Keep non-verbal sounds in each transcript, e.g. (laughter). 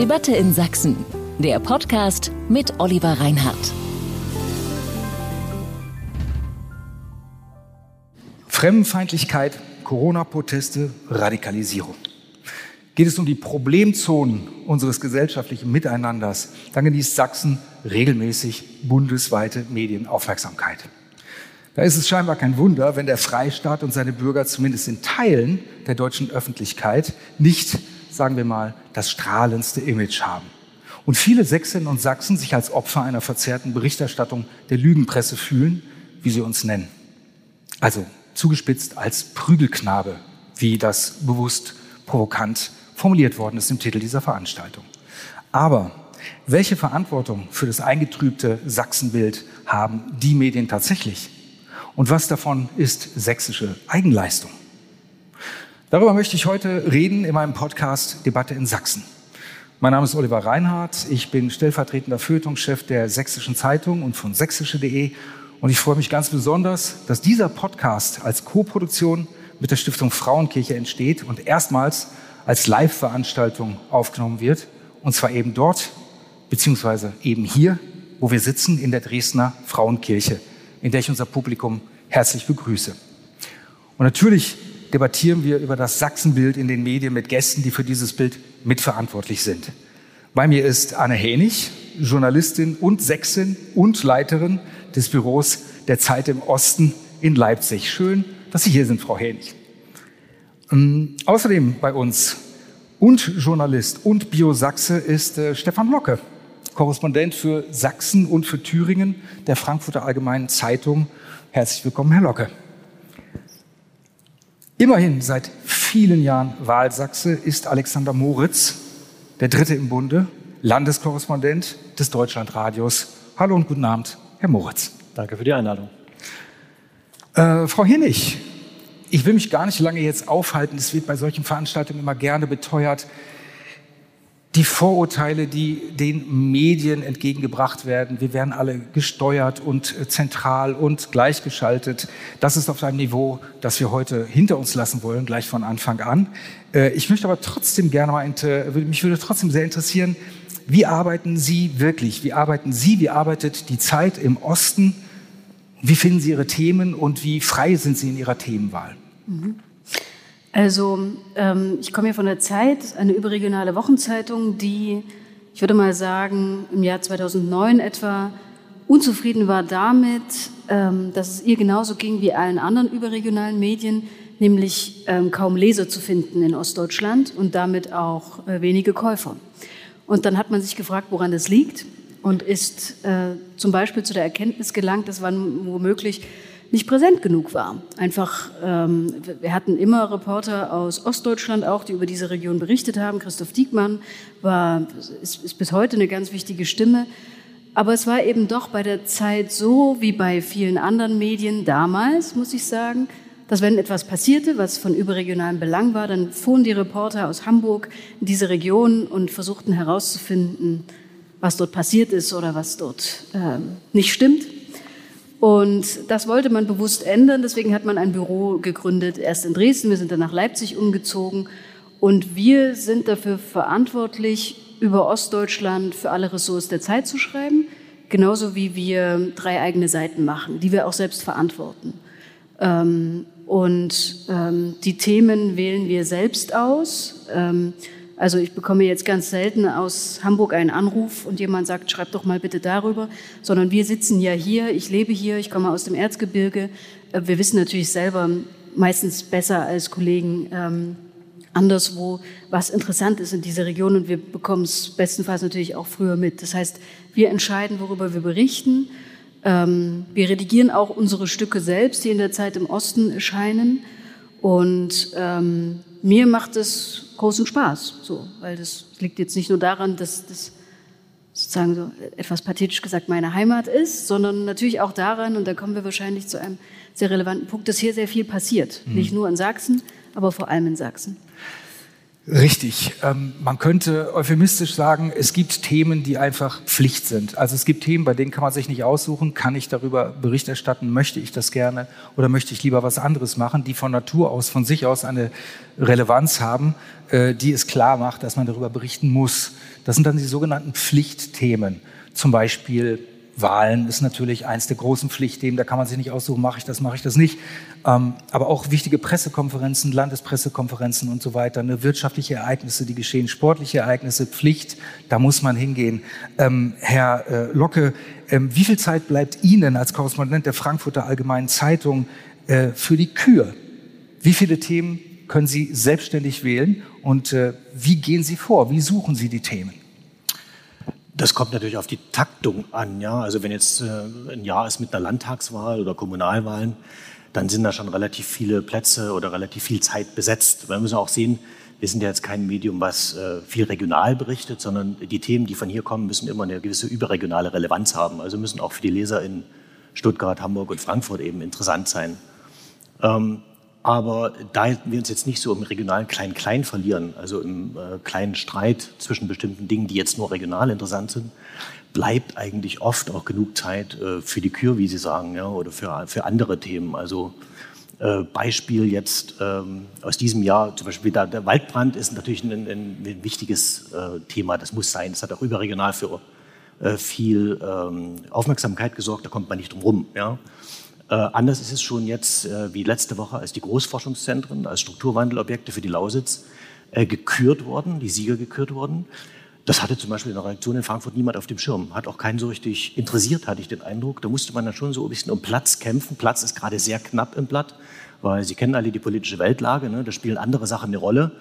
Debatte in Sachsen, der Podcast mit Oliver Reinhardt. Fremdenfeindlichkeit, Corona-Proteste, Radikalisierung. Geht es um die Problemzonen unseres gesellschaftlichen Miteinanders, dann genießt Sachsen regelmäßig bundesweite Medienaufmerksamkeit. Da ist es scheinbar kein Wunder, wenn der Freistaat und seine Bürger zumindest in Teilen der deutschen Öffentlichkeit nicht, sagen wir mal, das strahlendste Image haben. Und viele Sächsinnen und Sachsen sich als Opfer einer verzerrten Berichterstattung der Lügenpresse fühlen, wie sie uns nennen. Also zugespitzt als Prügelknabe, wie das bewusst provokant formuliert worden ist im Titel dieser Veranstaltung. Aber welche Verantwortung für das eingetrübte Sachsenbild haben die Medien tatsächlich? Und was davon ist sächsische Eigenleistung? Darüber möchte ich heute reden in meinem Podcast Debatte in Sachsen. Mein Name ist Oliver Reinhardt. Ich bin stellvertretender Feuilletonchef der Sächsischen Zeitung und von sächsische.de. Und ich freue mich ganz besonders, dass dieser Podcast als Co-Produktion mit der Stiftung Frauenkirche entsteht und erstmals als Live-Veranstaltung aufgenommen wird. Und zwar eben dort, beziehungsweise eben hier, wo wir sitzen, in der Dresdner Frauenkirche, in der ich unser Publikum herzlich begrüße. Und natürlich debattieren wir über das Sachsenbild in den Medien mit Gästen, die für dieses Bild mitverantwortlich sind. Bei mir ist Anne Hänig, Journalistin und Sächsin und Leiterin des Büros der Zeit im Osten in Leipzig. Schön, dass Sie hier sind, Frau Hänig. Ähm, außerdem bei uns und Journalist und Biosachse ist äh, Stefan Locke, Korrespondent für Sachsen und für Thüringen der Frankfurter Allgemeinen Zeitung. Herzlich willkommen, Herr Locke. Immerhin seit vielen Jahren Wahlsachse ist Alexander Moritz, der Dritte im Bunde, Landeskorrespondent des Deutschlandradios. Hallo und guten Abend, Herr Moritz. Danke für die Einladung. Äh, Frau Hinnig, ich will mich gar nicht lange jetzt aufhalten. Es wird bei solchen Veranstaltungen immer gerne beteuert. Die Vorurteile, die den Medien entgegengebracht werden, wir werden alle gesteuert und äh, zentral und gleichgeschaltet. Das ist auf einem Niveau, das wir heute hinter uns lassen wollen, gleich von Anfang an. Äh, ich möchte aber trotzdem gerne mal, mich würde trotzdem sehr interessieren, wie arbeiten Sie wirklich? Wie arbeiten Sie? Wie arbeitet die Zeit im Osten? Wie finden Sie Ihre Themen und wie frei sind Sie in Ihrer Themenwahl? Mhm. Also ähm, ich komme hier von der Zeit, eine überregionale Wochenzeitung, die, ich würde mal sagen, im Jahr 2009 etwa unzufrieden war damit, ähm, dass es ihr genauso ging wie allen anderen überregionalen Medien, nämlich ähm, kaum Leser zu finden in Ostdeutschland und damit auch äh, wenige Käufer. Und dann hat man sich gefragt, woran das liegt und ist äh, zum Beispiel zu der Erkenntnis gelangt, dass man womöglich nicht präsent genug war. Einfach, ähm, wir hatten immer Reporter aus Ostdeutschland auch, die über diese Region berichtet haben. Christoph Diekmann war, ist, ist bis heute eine ganz wichtige Stimme. Aber es war eben doch bei der Zeit so, wie bei vielen anderen Medien damals, muss ich sagen, dass wenn etwas passierte, was von überregionalem Belang war, dann fuhren die Reporter aus Hamburg in diese Region und versuchten herauszufinden, was dort passiert ist oder was dort äh, nicht stimmt. Und das wollte man bewusst ändern. Deswegen hat man ein Büro gegründet, erst in Dresden. Wir sind dann nach Leipzig umgezogen. Und wir sind dafür verantwortlich, über Ostdeutschland für alle Ressorts der Zeit zu schreiben. Genauso wie wir drei eigene Seiten machen, die wir auch selbst verantworten. Ähm, und ähm, die Themen wählen wir selbst aus. Also ich bekomme jetzt ganz selten aus Hamburg einen Anruf und jemand sagt, schreib doch mal bitte darüber, sondern wir sitzen ja hier, ich lebe hier, ich komme aus dem Erzgebirge. Äh, wir wissen natürlich selber meistens besser als Kollegen ähm, anderswo, was interessant ist in dieser Region und wir bekommen es bestenfalls natürlich auch früher mit. Das heißt, wir entscheiden, worüber wir berichten. Ähm, wir redigieren auch unsere Stücke selbst, die in der Zeit im Osten erscheinen. Und ähm, mir macht es großen Spaß, so, weil das liegt jetzt nicht nur daran, dass das sozusagen so etwas pathetisch gesagt meine Heimat ist, sondern natürlich auch daran, und da kommen wir wahrscheinlich zu einem sehr relevanten Punkt, dass hier sehr viel passiert. Mhm. Nicht nur in Sachsen, aber vor allem in Sachsen. Richtig. Ähm, man könnte euphemistisch sagen, es gibt Themen, die einfach Pflicht sind. Also es gibt Themen, bei denen kann man sich nicht aussuchen, kann ich darüber Bericht erstatten, möchte ich das gerne oder möchte ich lieber was anderes machen, die von Natur aus, von sich aus eine Relevanz haben, äh, die es klar macht, dass man darüber berichten muss. Das sind dann die sogenannten Pflichtthemen. Zum Beispiel Wahlen ist natürlich eins der großen Pflichtthemen. Da kann man sich nicht aussuchen, mache ich das, mache ich das nicht. Ähm, aber auch wichtige Pressekonferenzen, Landespressekonferenzen und so weiter, ne, wirtschaftliche Ereignisse, die geschehen, sportliche Ereignisse, Pflicht, da muss man hingehen. Ähm, Herr äh, Locke, ähm, wie viel Zeit bleibt Ihnen als Korrespondent der Frankfurter Allgemeinen Zeitung äh, für die Kür? Wie viele Themen können Sie selbstständig wählen und äh, wie gehen Sie vor? Wie suchen Sie die Themen? Das kommt natürlich auf die Taktung an. Ja? Also wenn jetzt äh, ein Jahr ist mit einer Landtagswahl oder Kommunalwahlen, dann sind da schon relativ viele Plätze oder relativ viel Zeit besetzt. Wir müssen auch sehen, wir sind ja jetzt kein Medium, was äh, viel regional berichtet, sondern die Themen, die von hier kommen, müssen immer eine gewisse überregionale Relevanz haben. Also müssen auch für die Leser in Stuttgart, Hamburg und Frankfurt eben interessant sein. Ähm, aber da wir uns jetzt nicht so im regionalen Klein-Klein verlieren, also im äh, kleinen Streit zwischen bestimmten Dingen, die jetzt nur regional interessant sind, bleibt eigentlich oft auch genug Zeit äh, für die Kür, wie Sie sagen, ja, oder für, für andere Themen. Also äh, Beispiel jetzt ähm, aus diesem Jahr, zum Beispiel der, der Waldbrand ist natürlich ein, ein, ein wichtiges äh, Thema, das muss sein. Das hat auch überregional für äh, viel ähm, Aufmerksamkeit gesorgt, da kommt man nicht drum rum. Ja. Äh, anders ist es schon jetzt äh, wie letzte Woche, als die Großforschungszentren als Strukturwandelobjekte für die Lausitz äh, gekürt wurden, die Sieger gekürt wurden. Das hatte zum Beispiel in der Reaktion in Frankfurt niemand auf dem Schirm. Hat auch keinen so richtig interessiert, hatte ich den Eindruck. Da musste man dann schon so ein bisschen um Platz kämpfen. Platz ist gerade sehr knapp im Blatt, weil Sie kennen alle die politische Weltlage. Ne? Da spielen andere Sachen eine Rolle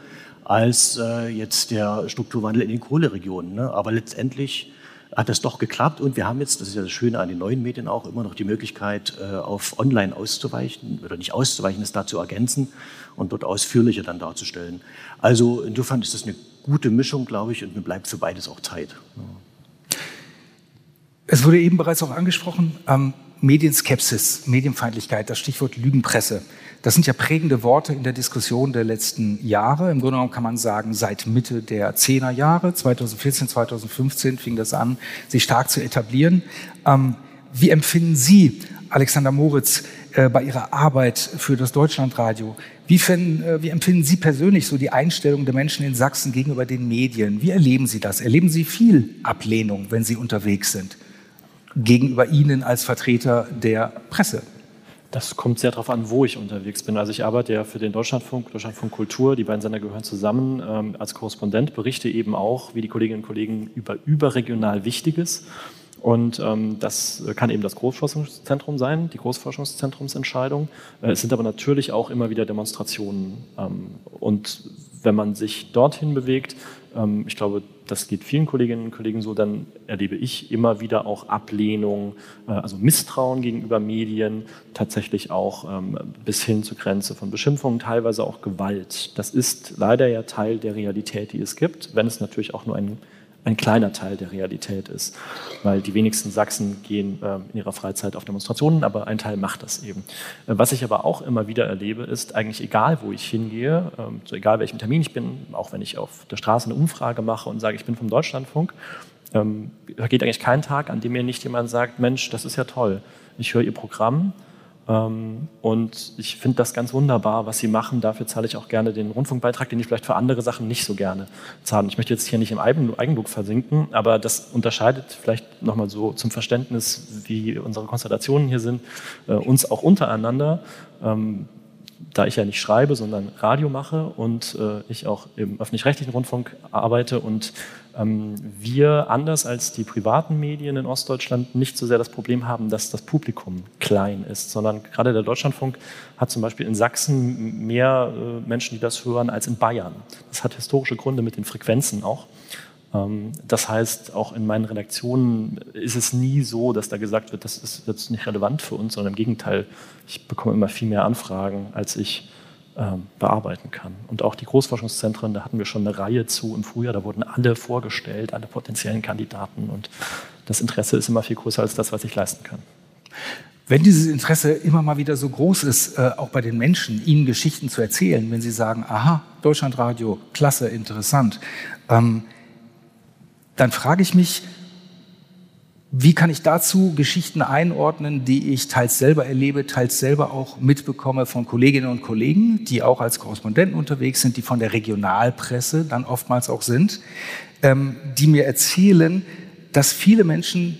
als äh, jetzt der Strukturwandel in den Kohleregionen. Ne? Aber letztendlich hat das doch geklappt und wir haben jetzt, das ist ja das Schöne an den neuen Medien auch, immer noch die Möglichkeit, äh, auf Online auszuweichen oder nicht auszuweichen, es da zu ergänzen und dort ausführlicher dann darzustellen. Also insofern ist das eine gute Mischung, glaube ich, und mir bleibt für beides auch Zeit. Es wurde eben bereits auch angesprochen, ähm, Medienskepsis, Medienfeindlichkeit, das Stichwort Lügenpresse. Das sind ja prägende Worte in der Diskussion der letzten Jahre. Im Grunde genommen kann man sagen, seit Mitte der Zehner Jahre, 2014, 2015 fing das an, sich stark zu etablieren. Ähm, wie empfinden Sie, Alexander Moritz, äh, bei Ihrer Arbeit für das Deutschlandradio? Wie, finden, äh, wie empfinden Sie persönlich so die Einstellung der Menschen in Sachsen gegenüber den Medien? Wie erleben Sie das? Erleben Sie viel Ablehnung, wenn Sie unterwegs sind? Gegenüber Ihnen als Vertreter der Presse? Das kommt sehr darauf an, wo ich unterwegs bin. Also ich arbeite ja für den Deutschlandfunk, Deutschlandfunk Kultur, die beiden Sender gehören zusammen. Ähm, als Korrespondent berichte eben auch, wie die Kolleginnen und Kollegen, über überregional Wichtiges. Und ähm, das kann eben das Großforschungszentrum sein, die Großforschungszentrumsentscheidung. Äh, es sind aber natürlich auch immer wieder Demonstrationen. Ähm, und wenn man sich dorthin bewegt, ich glaube, das geht vielen Kolleginnen und Kollegen so, dann erlebe ich immer wieder auch Ablehnung, äh, also Misstrauen gegenüber Medien, tatsächlich auch ähm, bis hin zur Grenze von Beschimpfungen, teilweise auch Gewalt. Das ist leider ja Teil der Realität, die es gibt, wenn es natürlich auch nur ein ein kleiner Teil der Realität ist, weil die wenigsten Sachsen gehen äh, in ihrer Freizeit auf Demonstrationen, aber ein Teil macht das eben. Äh, was ich aber auch immer wieder erlebe, ist eigentlich egal, wo ich hingehe, äh, so egal welchem Termin ich bin, auch wenn ich auf der Straße eine Umfrage mache und sage, ich bin vom Deutschlandfunk, ähm, geht eigentlich kein Tag, an dem mir nicht jemand sagt, Mensch, das ist ja toll, ich höre Ihr Programm, und ich finde das ganz wunderbar, was Sie machen. Dafür zahle ich auch gerne den Rundfunkbeitrag, den ich vielleicht für andere Sachen nicht so gerne zahle. Ich möchte jetzt hier nicht im Eigenlob versinken, aber das unterscheidet vielleicht nochmal so zum Verständnis, wie unsere Konstellationen hier sind, äh, uns auch untereinander. Ähm, da ich ja nicht schreibe, sondern Radio mache und äh, ich auch im öffentlich-rechtlichen Rundfunk arbeite und ähm, wir anders als die privaten Medien in Ostdeutschland nicht so sehr das Problem haben, dass das Publikum klein ist, sondern gerade der Deutschlandfunk hat zum Beispiel in Sachsen mehr äh, Menschen, die das hören, als in Bayern. Das hat historische Gründe mit den Frequenzen auch. Ähm, das heißt, auch in meinen Redaktionen ist es nie so, dass da gesagt wird, das ist jetzt nicht relevant für uns, sondern im Gegenteil, ich bekomme immer viel mehr Anfragen, als ich ähm, bearbeiten kann. Und auch die Großforschungszentren, da hatten wir schon eine Reihe zu im Frühjahr, da wurden alle vorgestellt, alle potenziellen Kandidaten und das Interesse ist immer viel größer als das, was ich leisten kann. Wenn dieses Interesse immer mal wieder so groß ist, äh, auch bei den Menschen, ihnen Geschichten zu erzählen, wenn sie sagen, aha, Deutschlandradio, klasse, interessant, ähm, dann frage ich mich, wie kann ich dazu Geschichten einordnen, die ich teils selber erlebe, teils selber auch mitbekomme von Kolleginnen und Kollegen, die auch als Korrespondenten unterwegs sind, die von der Regionalpresse dann oftmals auch sind, ähm, die mir erzählen, dass viele Menschen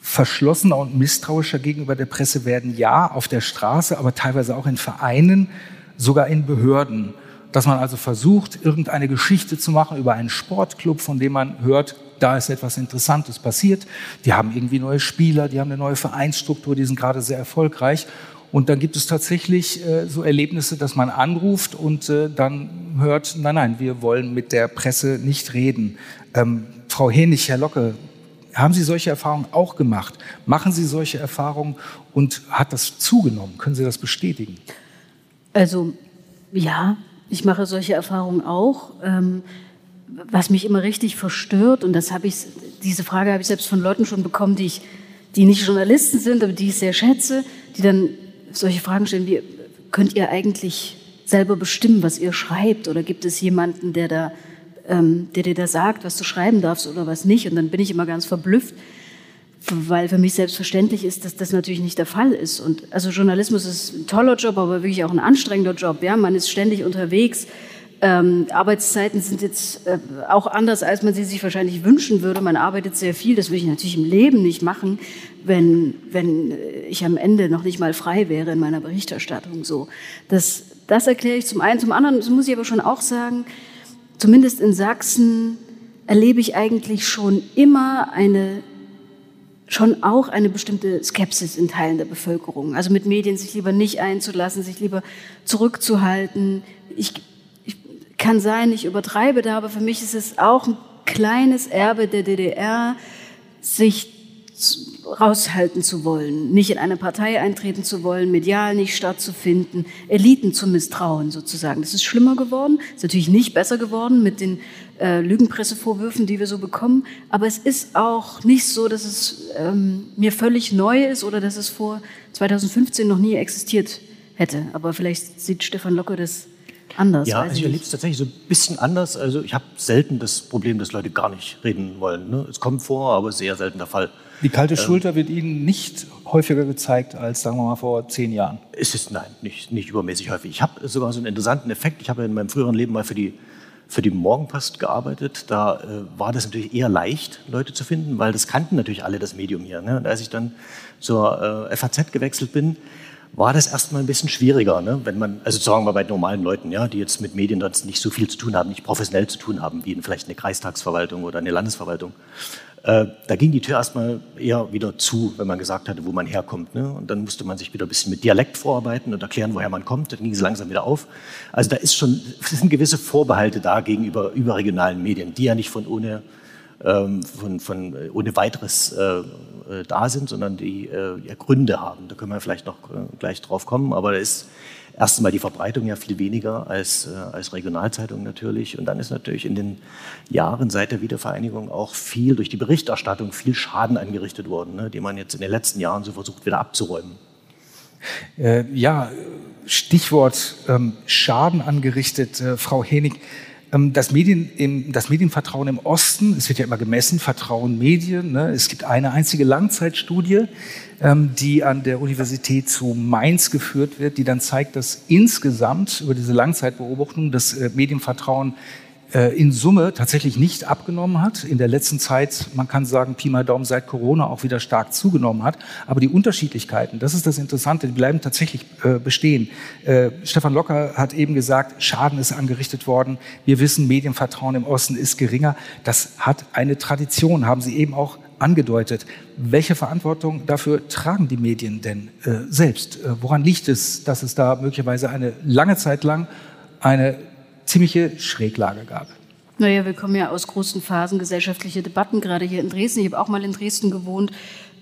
verschlossener und misstrauischer gegenüber der Presse werden, ja, auf der Straße, aber teilweise auch in Vereinen, sogar in Behörden. Dass man also versucht, irgendeine Geschichte zu machen über einen Sportclub, von dem man hört, da ist etwas Interessantes passiert. Die haben irgendwie neue Spieler, die haben eine neue Vereinsstruktur, die sind gerade sehr erfolgreich. Und dann gibt es tatsächlich äh, so Erlebnisse, dass man anruft und äh, dann hört, nein, nein, wir wollen mit der Presse nicht reden. Ähm, Frau Hennig, Herr Locke, haben Sie solche Erfahrungen auch gemacht? Machen Sie solche Erfahrungen und hat das zugenommen? Können Sie das bestätigen? Also ja, ich mache solche Erfahrungen auch. Ähm, was mich immer richtig verstört, und das habe ich, diese Frage habe ich selbst von Leuten schon bekommen, die, ich, die nicht Journalisten sind, aber die ich sehr schätze, die dann solche Fragen stellen wie, könnt ihr eigentlich selber bestimmen, was ihr schreibt? Oder gibt es jemanden, der da ähm, der dir da sagt, was du schreiben darfst oder was nicht. Und dann bin ich immer ganz verblüfft, weil für mich selbstverständlich ist, dass das natürlich nicht der Fall ist. Und also Journalismus ist ein toller Job, aber wirklich auch ein anstrengender Job. Ja, man ist ständig unterwegs. Ähm, Arbeitszeiten sind jetzt äh, auch anders, als man sie sich wahrscheinlich wünschen würde. Man arbeitet sehr viel. Das würde ich natürlich im Leben nicht machen, wenn, wenn ich am Ende noch nicht mal frei wäre in meiner Berichterstattung. So, das, das erkläre ich zum einen. Zum anderen das muss ich aber schon auch sagen, zumindest in Sachsen erlebe ich eigentlich schon immer eine schon auch eine bestimmte Skepsis in Teilen der Bevölkerung. Also mit Medien sich lieber nicht einzulassen, sich lieber zurückzuhalten. Ich, kann sein, ich übertreibe da, aber für mich ist es auch ein kleines Erbe der DDR, sich raushalten zu wollen, nicht in eine Partei eintreten zu wollen, medial nicht stattzufinden, Eliten zu misstrauen sozusagen. Das ist schlimmer geworden, ist natürlich nicht besser geworden mit den äh, Lügenpressevorwürfen, die wir so bekommen, aber es ist auch nicht so, dass es ähm, mir völlig neu ist oder dass es vor 2015 noch nie existiert hätte. Aber vielleicht sieht Stefan Locke das anders. Ja, also ich erlebe es tatsächlich so ein bisschen anders. Also ich habe selten das Problem, dass Leute gar nicht reden wollen. Ne? Es kommt vor, aber sehr selten der Fall. Die kalte ähm, Schulter wird Ihnen nicht häufiger gezeigt als, sagen wir mal, vor zehn Jahren? Es ist, nein, nicht, nicht übermäßig häufig. Ich habe sogar so einen interessanten Effekt. Ich habe in meinem früheren Leben mal für die, für die Morgenpost gearbeitet. Da äh, war das natürlich eher leicht, Leute zu finden, weil das kannten natürlich alle, das Medium hier. Ne? Und als ich dann zur äh, FAZ gewechselt bin, war das erstmal ein bisschen schwieriger, ne? wenn man, also sagen wir bei normalen Leuten, ja, die jetzt mit Medien sonst nicht so viel zu tun haben, nicht professionell zu tun haben, wie in vielleicht eine Kreistagsverwaltung oder eine Landesverwaltung. Äh, da ging die Tür erstmal eher wieder zu, wenn man gesagt hatte, wo man herkommt. Ne? Und dann musste man sich wieder ein bisschen mit Dialekt vorarbeiten und erklären, woher man kommt. Dann ging es langsam wieder auf. Also da ist schon, (laughs) sind gewisse Vorbehalte da gegenüber überregionalen Medien, die ja nicht von ohne, von, von, äh, ohne weiteres äh, äh, da sind, sondern die ja, Gründe haben. Da können wir vielleicht noch gleich drauf kommen. Aber da ist erst einmal die Verbreitung ja viel weniger als, als Regionalzeitung natürlich. Und dann ist natürlich in den Jahren seit der Wiedervereinigung auch viel durch die Berichterstattung viel Schaden angerichtet worden, ne, den man jetzt in den letzten Jahren so versucht wieder abzuräumen. Äh, ja, Stichwort ähm, Schaden angerichtet, äh, Frau Henig. Ähm, das, Medien, das Medienvertrauen im Osten, es wird ja immer gemessen, Vertrauen Medien. Ne? Es gibt eine einzige Langzeitstudie, ähm, die an der Universität zu Mainz geführt wird, die dann zeigt, dass insgesamt über diese Langzeitbeobachtung das äh, Medienvertrauen in Summe tatsächlich nicht abgenommen hat. In der letzten Zeit, man kann sagen, Pi mal Daumen seit Corona auch wieder stark zugenommen hat. Aber die Unterschiedlichkeiten, das ist das Interessante, die bleiben tatsächlich äh, bestehen. Äh, Stefan Locker hat eben gesagt, Schaden ist angerichtet worden. Wir wissen, Medienvertrauen im Osten ist geringer. Das hat eine Tradition, haben Sie eben auch angedeutet. Welche Verantwortung dafür tragen die Medien denn äh, selbst? Äh, woran liegt es, dass es da möglicherweise eine lange Zeit lang eine ziemliche Schräglage gab. Naja, wir kommen ja aus großen Phasen gesellschaftliche Debatten, gerade hier in Dresden. Ich habe auch mal in Dresden gewohnt,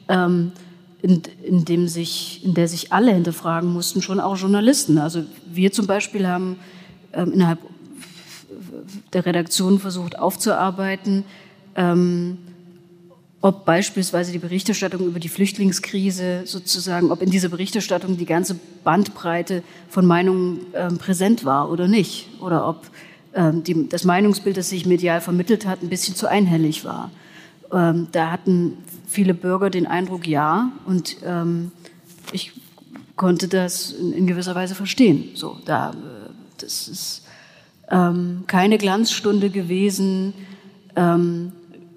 ähm, in, in, dem sich, in der sich alle hinterfragen mussten, schon auch Journalisten. Also wir zum Beispiel haben ähm, innerhalb der Redaktion versucht aufzuarbeiten, ähm, ob beispielsweise die Berichterstattung über die Flüchtlingskrise sozusagen, ob in dieser Berichterstattung die ganze Bandbreite von Meinungen ähm, präsent war oder nicht. Oder ob ähm, die, das Meinungsbild, das sich medial vermittelt hat, ein bisschen zu einhellig war. Ähm, da hatten viele Bürger den Eindruck, ja, und ähm, ich konnte das in, in, gewisser Weise verstehen. So, da, äh, das ist ähm, keine Glanzstunde gewesen, ähm,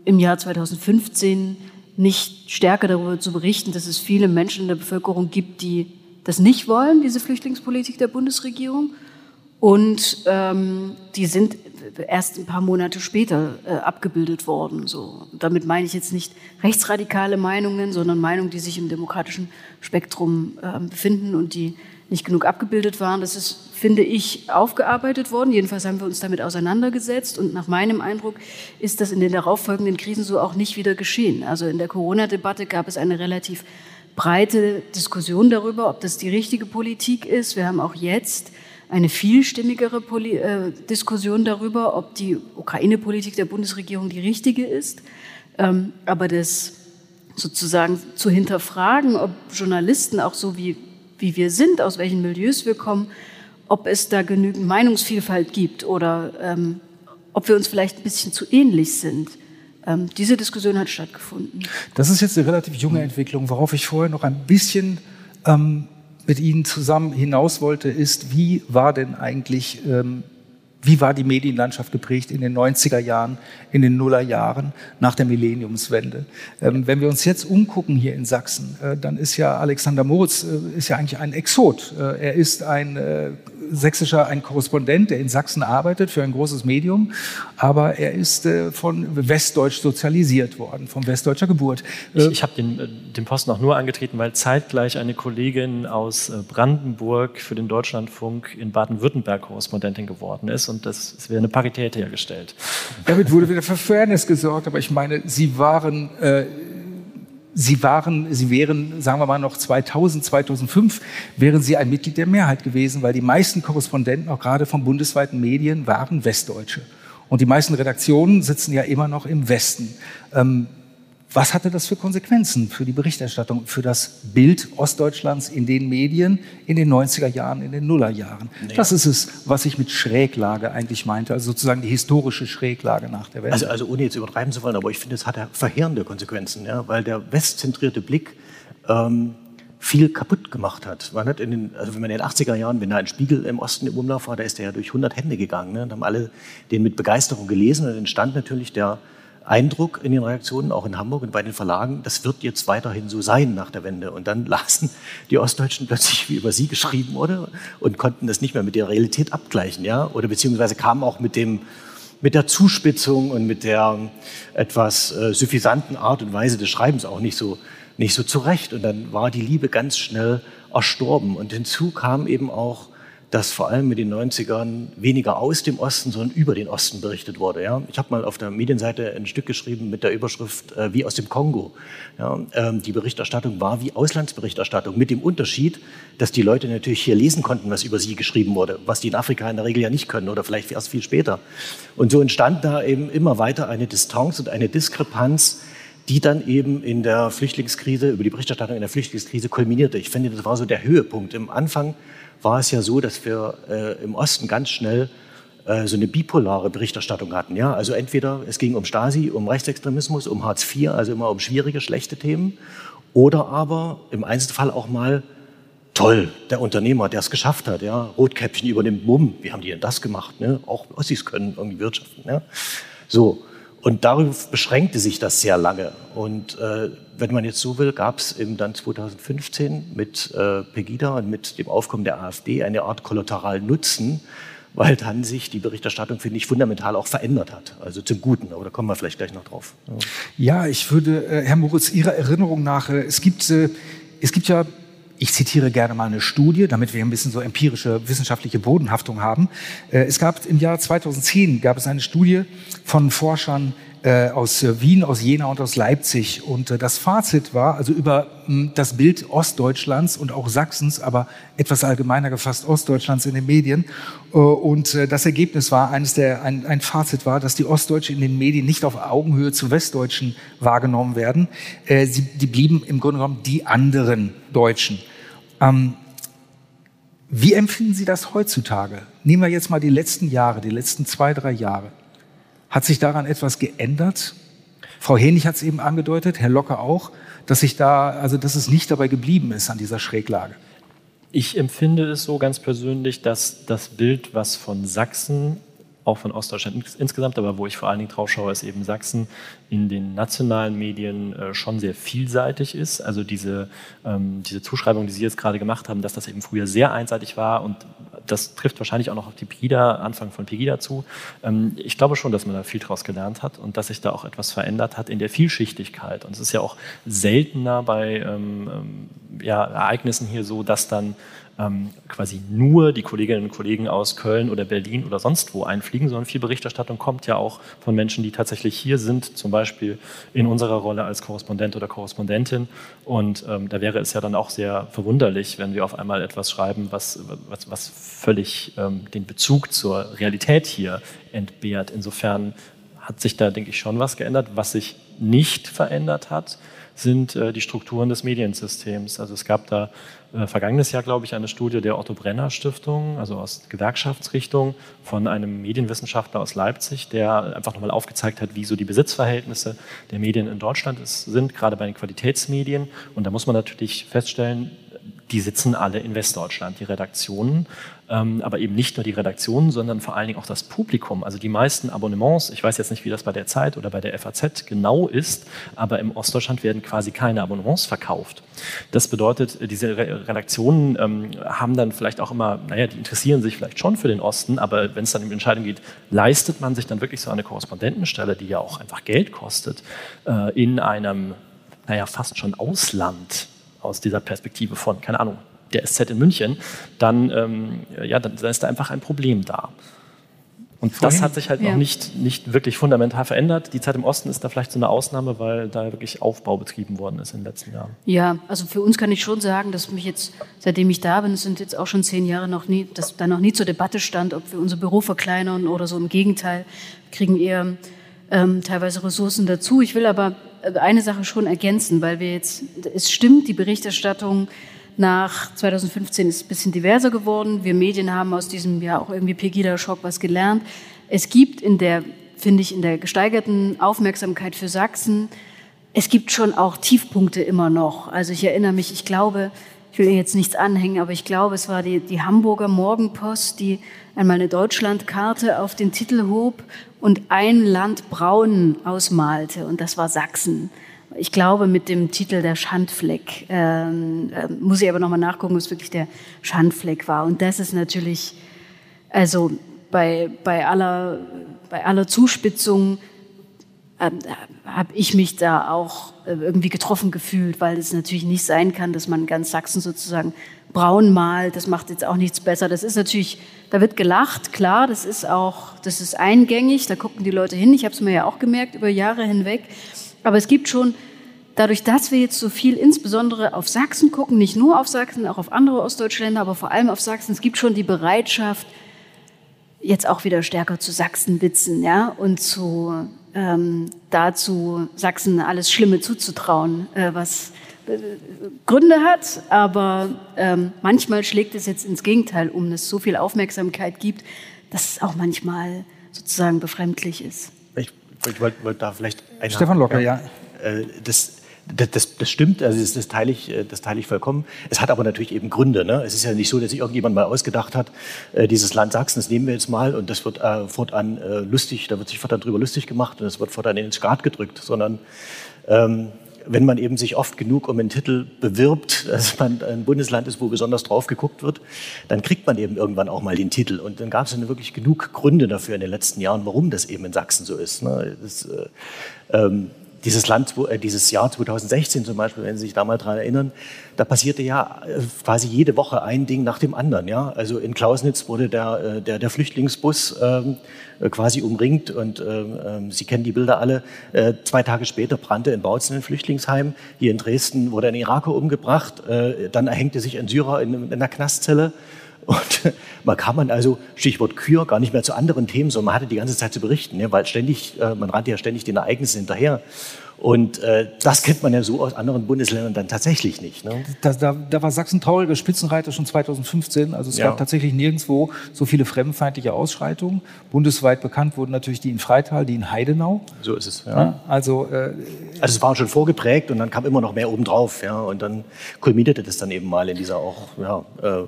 im Jahr 2015 nicht stärker darüber zu berichten, dass es viele Menschen in der Bevölkerung gibt, die das nicht wollen, diese Flüchtlingspolitik der Bundesregierung. Und ähm, die sind erst ein paar Monate später äh, abgebildet worden. So. Damit meine ich jetzt nicht rechtsradikale Meinungen, sondern Meinungen, die sich im demokratischen Spektrum äh, befinden und die nicht genug abgebildet waren. Das ist, finde ich, aufgearbeitet worden. Jedenfalls haben wir uns damit auseinandergesetzt. Und nach meinem Eindruck ist das in den darauffolgenden Krisen so auch nicht wieder geschehen. Also in der Corona-Debatte gab es eine relativ breite Diskussion darüber, ob das die richtige Politik ist. Wir haben auch jetzt eine vielstimmigere Poli äh, Diskussion darüber, ob die Ukraine-Politik der Bundesregierung die richtige ist. Ähm, aber das sozusagen zu hinterfragen, ob Journalisten auch so wie wie wir sind, aus welchen Milieus wir kommen, ob es da genügend Meinungsvielfalt gibt oder ähm, ob wir uns vielleicht ein bisschen zu ähnlich sind. Ähm, diese Diskussion hat stattgefunden. Das ist jetzt eine relativ junge Entwicklung. Worauf ich vorher noch ein bisschen ähm, mit Ihnen zusammen hinaus wollte, ist, wie war denn eigentlich ähm, wie war die Medienlandschaft geprägt in den 90er Jahren, in den Nullerjahren nach der Millenniumswende? Ähm, wenn wir uns jetzt umgucken hier in Sachsen, äh, dann ist ja Alexander Moritz äh, ist ja eigentlich ein Exot. Äh, er ist ein äh, sächsischer, ein Korrespondent, der in Sachsen arbeitet für ein großes Medium, aber er ist äh, von Westdeutsch sozialisiert worden, von westdeutscher Geburt. Ich, ich habe den, äh, den Posten auch nur angetreten, weil zeitgleich eine Kollegin aus äh, Brandenburg für den Deutschlandfunk in Baden-Württemberg Korrespondentin geworden ist und das, es wäre eine Parität hergestellt. Damit wurde wieder für Fairness gesorgt, aber ich meine, Sie waren äh, Sie waren, Sie wären, sagen wir mal noch 2000, 2005, wären Sie ein Mitglied der Mehrheit gewesen, weil die meisten Korrespondenten, auch gerade von bundesweiten Medien, waren Westdeutsche. Und die meisten Redaktionen sitzen ja immer noch im Westen. Ähm, was hatte das für Konsequenzen für die Berichterstattung, für das Bild Ostdeutschlands in den Medien in den 90er Jahren, in den Nullerjahren? Nee. Das ist es, was ich mit Schräglage eigentlich meinte, also sozusagen die historische Schräglage nach der Welt. Also, also ohne jetzt übertreiben zu wollen, aber ich finde, es hat verheerende Konsequenzen, ja, weil der westzentrierte Blick ähm, viel kaputt gemacht hat. Man hat in den, also wenn man in den 80er Jahren, wenn da ein Spiegel im Osten im Umlauf war, da ist der ja durch 100 Hände gegangen. Ne? Und haben alle den mit Begeisterung gelesen und entstand natürlich der Eindruck in den Reaktionen, auch in Hamburg und bei den Verlagen, das wird jetzt weiterhin so sein nach der Wende. Und dann (laughs) lasen die Ostdeutschen plötzlich, wie über sie geschrieben wurde und konnten das nicht mehr mit der Realität abgleichen, ja, oder beziehungsweise kamen auch mit dem mit der Zuspitzung und mit der etwas äh, suffisanten Art und Weise des Schreibens auch nicht so nicht so zurecht. Und dann war die Liebe ganz schnell erstorben. Und hinzu kam eben auch dass vor allem mit den 90ern weniger aus dem Osten, sondern über den Osten berichtet wurde. Ja? Ich habe mal auf der Medienseite ein Stück geschrieben mit der Überschrift äh, wie aus dem Kongo. Ja? Ähm, die Berichterstattung war wie Auslandsberichterstattung mit dem Unterschied, dass die Leute natürlich hier lesen konnten, was über sie geschrieben wurde, was die in Afrika in der Regel ja nicht können oder vielleicht erst viel später. Und so entstand da eben immer weiter eine Distanz und eine Diskrepanz, die dann eben in der Flüchtlingskrise, über die Berichterstattung in der Flüchtlingskrise kulminierte. Ich finde, das war so der Höhepunkt. Im Anfang war es ja so, dass wir äh, im Osten ganz schnell äh, so eine bipolare Berichterstattung hatten. Ja? Also entweder es ging um Stasi, um Rechtsextremismus, um Hartz IV, also immer um schwierige, schlechte Themen, oder aber im Einzelfall auch mal toll, der Unternehmer, der es geschafft hat, ja, Rotkäppchen übernimmt Mumm, wie haben die denn das gemacht? Ne? Auch Ossis können irgendwie wirtschaften. Ja? So, und darauf beschränkte sich das sehr lange. Und äh, wenn man jetzt so will, gab es dann 2015 mit äh, Pegida und mit dem Aufkommen der AfD eine Art kollateralen Nutzen, weil dann sich die Berichterstattung, finde ich, fundamental auch verändert hat. Also zum Guten, aber da kommen wir vielleicht gleich noch drauf. Ja, ja ich würde, äh, Herr Moritz, Ihrer Erinnerung nach, äh, es gibt, äh, es gibt ja ich zitiere gerne mal eine Studie, damit wir ein bisschen so empirische wissenschaftliche Bodenhaftung haben. Äh, es gab im Jahr 2010 gab es eine Studie von Forschern aus Wien, aus Jena und aus Leipzig. Und äh, das Fazit war, also über das Bild Ostdeutschlands und auch Sachsens, aber etwas allgemeiner gefasst Ostdeutschlands in den Medien. Äh, und äh, das Ergebnis war, eines der, ein, ein Fazit war, dass die Ostdeutschen in den Medien nicht auf Augenhöhe zu Westdeutschen wahrgenommen werden. Äh, sie, die blieben im Grunde genommen die anderen Deutschen. Ähm, wie empfinden Sie das heutzutage? Nehmen wir jetzt mal die letzten Jahre, die letzten zwei, drei Jahre. Hat sich daran etwas geändert? Frau Henig hat es eben angedeutet, Herr Locke auch, dass sich da, also dass es nicht dabei geblieben ist an dieser Schräglage. Ich empfinde es so ganz persönlich, dass das Bild, was von Sachsen auch von Ostdeutschland insgesamt, aber wo ich vor allen Dingen drauf schaue, ist eben Sachsen in den nationalen Medien äh, schon sehr vielseitig ist. Also diese, ähm, diese Zuschreibung, die Sie jetzt gerade gemacht haben, dass das eben früher sehr einseitig war und das trifft wahrscheinlich auch noch auf die Pegida, Anfang von Pegida zu. Ähm, ich glaube schon, dass man da viel daraus gelernt hat und dass sich da auch etwas verändert hat in der Vielschichtigkeit. Und es ist ja auch seltener bei ähm ja, Ereignissen hier so, dass dann ähm, quasi nur die Kolleginnen und Kollegen aus Köln oder Berlin oder sonst wo einfliegen, sondern viel Berichterstattung kommt ja auch von Menschen, die tatsächlich hier sind, zum Beispiel in unserer Rolle als Korrespondent oder Korrespondentin. Und ähm, da wäre es ja dann auch sehr verwunderlich, wenn wir auf einmal etwas schreiben, was, was, was völlig ähm, den Bezug zur Realität hier entbehrt. Insofern hat sich da, denke ich, schon was geändert. Was sich nicht verändert hat, sind äh, die Strukturen des Mediensystems. Also es gab da äh, vergangenes Jahr, glaube ich, eine Studie der Otto Brenner Stiftung, also aus Gewerkschaftsrichtung, von einem Medienwissenschaftler aus Leipzig, der einfach nochmal aufgezeigt hat, wie so die Besitzverhältnisse der Medien in Deutschland ist, sind, gerade bei den Qualitätsmedien. Und da muss man natürlich feststellen, die sitzen alle in Westdeutschland, die Redaktionen, aber eben nicht nur die Redaktionen, sondern vor allen Dingen auch das Publikum. Also die meisten Abonnements, ich weiß jetzt nicht, wie das bei der Zeit oder bei der FAZ genau ist, aber im Ostdeutschland werden quasi keine Abonnements verkauft. Das bedeutet, diese Redaktionen ähm, haben dann vielleicht auch immer, naja, die interessieren sich vielleicht schon für den Osten, aber wenn es dann um Entscheidung geht, leistet man sich dann wirklich so eine Korrespondentenstelle, die ja auch einfach Geld kostet, äh, in einem, naja, fast schon Ausland aus dieser Perspektive von, keine Ahnung, der SZ in München, dann, ähm, ja, dann, dann, ist da einfach ein Problem da. Und Vorhin, das hat sich halt ja. noch nicht, nicht wirklich fundamental verändert. Die Zeit im Osten ist da vielleicht so eine Ausnahme, weil da wirklich Aufbau betrieben worden ist in den letzten Jahren. Ja, also für uns kann ich schon sagen, dass mich jetzt, seitdem ich da bin, es sind jetzt auch schon zehn Jahre noch nie, dass da noch nie zur Debatte stand, ob wir unser Büro verkleinern oder so. Im Gegenteil, kriegen eher ähm, teilweise Ressourcen dazu. Ich will aber eine Sache schon ergänzen, weil wir jetzt, es stimmt, die Berichterstattung nach 2015 ist ein bisschen diverser geworden. Wir Medien haben aus diesem Jahr auch irgendwie Pegida-Schock was gelernt. Es gibt in der, finde ich, in der gesteigerten Aufmerksamkeit für Sachsen, es gibt schon auch Tiefpunkte immer noch. Also ich erinnere mich, ich glaube, ich will jetzt nichts anhängen, aber ich glaube, es war die, die Hamburger Morgenpost, die einmal eine Deutschlandkarte auf den Titel hob und ein Land braun ausmalte, und das war Sachsen. Ich glaube, mit dem Titel der Schandfleck, ähm, äh, muss ich aber nochmal nachgucken, was wirklich der Schandfleck war. Und das ist natürlich, also bei, bei, aller, bei aller Zuspitzung äh, habe ich mich da auch äh, irgendwie getroffen gefühlt, weil es natürlich nicht sein kann, dass man ganz Sachsen sozusagen braun malt. Das macht jetzt auch nichts besser. Das ist natürlich, da wird gelacht, klar, das ist auch, das ist eingängig, da gucken die Leute hin. Ich habe es mir ja auch gemerkt über Jahre hinweg. Aber es gibt schon, dadurch, dass wir jetzt so viel insbesondere auf Sachsen gucken, nicht nur auf Sachsen, auch auf andere ostdeutsche Länder, aber vor allem auf Sachsen, es gibt schon die Bereitschaft, jetzt auch wieder stärker zu Sachsenwitzen, ja, und zu ähm, dazu Sachsen alles Schlimme zuzutrauen, äh, was äh, Gründe hat, aber ähm, manchmal schlägt es jetzt ins Gegenteil um, dass es so viel Aufmerksamkeit gibt, dass es auch manchmal sozusagen befremdlich ist. Ich, wollte wollt da vielleicht Stefan Locker, ja. Äh, das, das, das, das, stimmt, also das, das, teile ich, äh, das teile ich vollkommen. Es hat aber natürlich eben Gründe. Ne? Es ist ja nicht so, dass sich irgendjemand mal ausgedacht hat, äh, dieses Land Sachsen, das nehmen wir jetzt mal und das wird äh, fortan äh, lustig, da wird sich fortan drüber lustig gemacht und es wird fortan in den Skat gedrückt, sondern ähm, wenn man eben sich oft genug um einen Titel bewirbt, (laughs) dass man ein Bundesland ist, wo besonders drauf geguckt wird, dann kriegt man eben irgendwann auch mal den Titel. Und dann gab es wirklich genug Gründe dafür in den letzten Jahren, warum das eben in Sachsen so ist. Ne? Das, äh, ähm, dieses Land, äh, dieses Jahr 2016 zum Beispiel, wenn Sie sich da mal dran erinnern, da passierte ja äh, quasi jede Woche ein Ding nach dem anderen. Ja? Also in Klausnitz wurde der, äh, der, der Flüchtlingsbus ähm, äh, quasi umringt und ähm, ähm Sie kennen die Bilder alle. Zwei Tage später brannte in Bautzen ein Flüchtlingsheim. Hier in Dresden wurde ein Iraker umgebracht. Dann erhängte sich ein Syrer in einer Knastzelle. Und (laughs) man kam man also, Stichwort Kür, gar nicht mehr zu anderen Themen, sondern man hatte die ganze Zeit zu berichten, ne? weil ständig, äh, man rannte ja ständig den Ereignissen hinterher. Und äh, das kennt man ja so aus anderen Bundesländern dann tatsächlich nicht. Ne? Da, da, da, war Sachsen trauriger Spitzenreiter schon 2015. Also es ja. gab tatsächlich nirgendwo so viele fremdenfeindliche Ausschreitungen. Bundesweit bekannt wurden natürlich die in Freital, die in Heidenau. So ist es. Ja. ja also, äh, also es war schon vorgeprägt und dann kam immer noch mehr obendrauf. Ja? Und dann kulminierte das dann eben mal in dieser auch ja, äh,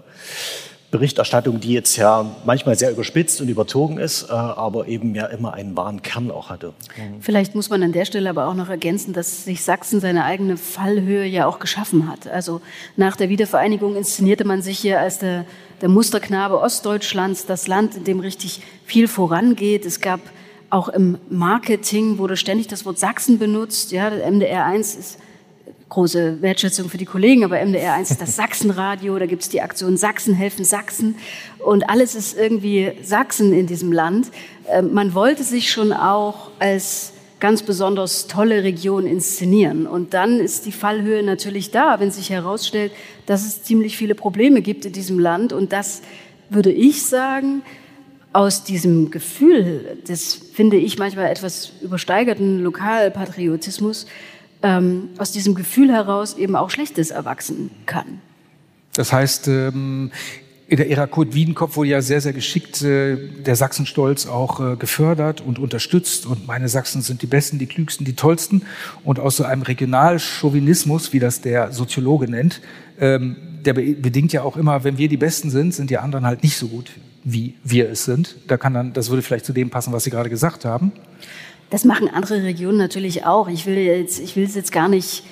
Berichterstattung, die jetzt ja manchmal sehr überspitzt und überzogen ist, äh, aber eben ja immer einen wahren Kern auch hatte. Vielleicht muss man an der Stelle aber auch noch ergänzen, dass sich Sachsen seine eigene Fallhöhe ja auch geschaffen hat. Also nach der Wiedervereinigung inszenierte man sich hier als der, der Musterknabe Ostdeutschlands, das Land, in dem richtig viel vorangeht. Es gab auch im Marketing wurde ständig das Wort Sachsen benutzt. Ja, der MDR 1 ist große Wertschätzung für die Kollegen, aber MDR 1 ist das (laughs) Sachsenradio, da gibt es die Aktion Sachsen helfen Sachsen und alles ist irgendwie Sachsen in diesem Land. Ähm, man wollte sich schon auch als ganz besonders tolle Region inszenieren. Und dann ist die Fallhöhe natürlich da, wenn sich herausstellt, dass es ziemlich viele Probleme gibt in diesem Land. Und das würde ich sagen, aus diesem Gefühl des, finde ich, manchmal etwas übersteigerten Lokalpatriotismus, ähm, aus diesem Gefühl heraus eben auch Schlechtes erwachsen kann. Das heißt, ähm, in der Ära Kurt Wiedenkopf wurde ja sehr, sehr geschickt äh, der Sachsenstolz auch äh, gefördert und unterstützt. Und meine Sachsen sind die Besten, die Klügsten, die Tollsten. Und aus so einem Regionalchauvinismus, wie das der Soziologe nennt, ähm, der bedingt ja auch immer, wenn wir die Besten sind, sind die anderen halt nicht so gut, wie wir es sind. Da kann dann, das würde vielleicht zu dem passen, was Sie gerade gesagt haben. Das machen andere Regionen natürlich auch. Ich will jetzt, ich will es jetzt gar nicht,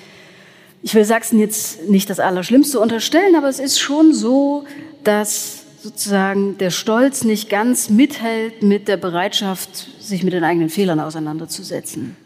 ich will Sachsen jetzt nicht das Allerschlimmste unterstellen, aber es ist schon so, dass sozusagen der Stolz nicht ganz mithält mit der Bereitschaft, sich mit den eigenen Fehlern auseinanderzusetzen.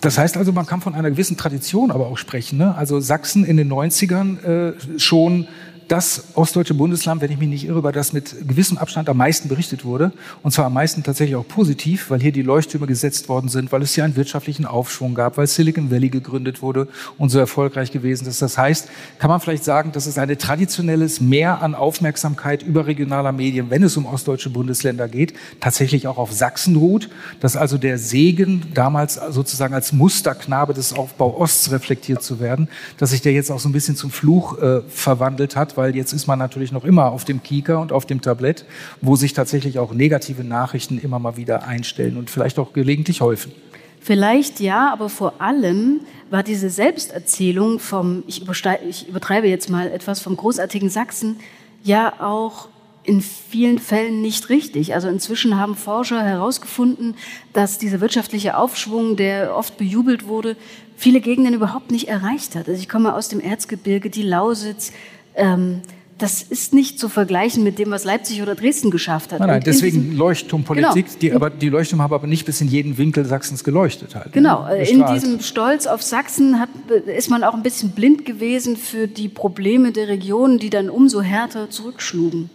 Das heißt also, man kann von einer gewissen Tradition aber auch sprechen. Ne? Also Sachsen in den 90ern äh, schon das ostdeutsche Bundesland, wenn ich mich nicht irre, über das mit gewissem Abstand am meisten berichtet wurde. Und zwar am meisten tatsächlich auch positiv, weil hier die Leuchttürme gesetzt worden sind, weil es hier einen wirtschaftlichen Aufschwung gab, weil Silicon Valley gegründet wurde und so erfolgreich gewesen ist. Das heißt, kann man vielleicht sagen, dass es ein traditionelles Mehr an Aufmerksamkeit überregionaler Medien, wenn es um ostdeutsche Bundesländer geht, tatsächlich auch auf Sachsen ruht, dass also der Segen, damals sozusagen als Musterknabe des Aufbau Osts reflektiert zu werden, dass sich der jetzt auch so ein bisschen zum Fluch äh, verwandelt hat, weil jetzt ist man natürlich noch immer auf dem Kieker und auf dem Tablett, wo sich tatsächlich auch negative Nachrichten immer mal wieder einstellen und vielleicht auch gelegentlich häufen. Vielleicht ja, aber vor allem war diese Selbsterzählung vom, ich, ich übertreibe jetzt mal etwas, vom großartigen Sachsen ja auch in vielen Fällen nicht richtig. Also inzwischen haben Forscher herausgefunden, dass dieser wirtschaftliche Aufschwung, der oft bejubelt wurde, viele Gegenden überhaupt nicht erreicht hat. Also ich komme aus dem Erzgebirge, die Lausitz, ähm, das ist nicht zu vergleichen mit dem, was Leipzig oder Dresden geschafft hat. Nein, nein deswegen Leuchtturmpolitik. Genau. Die, aber die Leuchtturm haben aber nicht bis in jeden Winkel Sachsens geleuchtet. Halt, ne? genau, ne? in diesem Stolz auf Sachsen hat, ist man auch ein bisschen blind gewesen für die Probleme der Region, die dann umso härter zurückschlugen.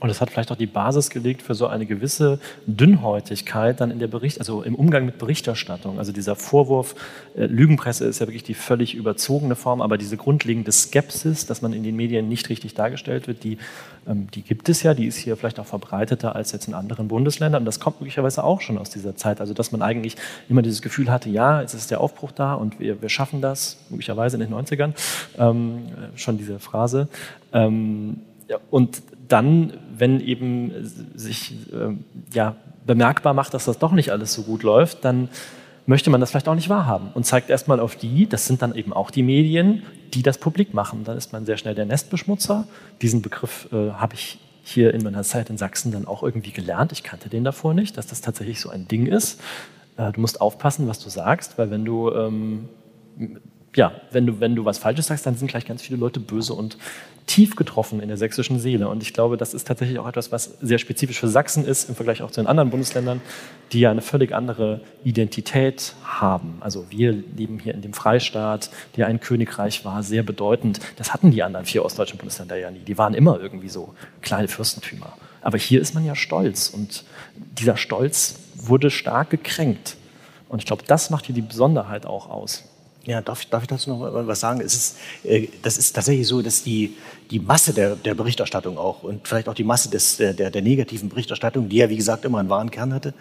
Und es hat vielleicht auch die Basis gelegt für so eine gewisse Dünnhäutigkeit dann in der Bericht, also im Umgang mit Berichterstattung. Also dieser Vorwurf, äh, Lügenpresse ist ja wirklich die völlig überzogene Form, aber diese grundlegende Skepsis, dass man in den Medien nicht richtig dargestellt wird, die, ähm, die gibt es ja, die ist hier vielleicht auch verbreiteter als jetzt in anderen Bundesländern. Und das kommt möglicherweise auch schon aus dieser Zeit. Also dass man eigentlich immer dieses Gefühl hatte, ja, jetzt ist der Aufbruch da und wir, wir schaffen das, möglicherweise in den 90ern, ähm, schon diese Phrase. Ähm, ja, und dann, wenn eben sich äh, ja, bemerkbar macht, dass das doch nicht alles so gut läuft, dann möchte man das vielleicht auch nicht wahrhaben und zeigt erstmal auf die, das sind dann eben auch die Medien, die das publik machen. Dann ist man sehr schnell der Nestbeschmutzer. Diesen Begriff äh, habe ich hier in meiner Zeit in Sachsen dann auch irgendwie gelernt. Ich kannte den davor nicht, dass das tatsächlich so ein Ding ist. Äh, du musst aufpassen, was du sagst, weil wenn du ähm, ja, wenn du, wenn du was Falsches sagst, dann sind gleich ganz viele Leute böse und tief getroffen in der sächsischen Seele. Und ich glaube, das ist tatsächlich auch etwas, was sehr spezifisch für Sachsen ist, im Vergleich auch zu den anderen Bundesländern, die ja eine völlig andere Identität haben. Also wir leben hier in dem Freistaat, der ein Königreich war, sehr bedeutend. Das hatten die anderen vier ostdeutschen Bundesländer ja nie. Die waren immer irgendwie so kleine Fürstentümer. Aber hier ist man ja stolz und dieser Stolz wurde stark gekränkt. Und ich glaube, das macht hier die Besonderheit auch aus. Ja, darf, darf ich dazu noch was sagen? Es ist, äh, das ist tatsächlich so, dass die, die Masse der, der Berichterstattung auch und vielleicht auch die Masse des, der, der negativen Berichterstattung, die ja wie gesagt immer einen wahren Kern hatte,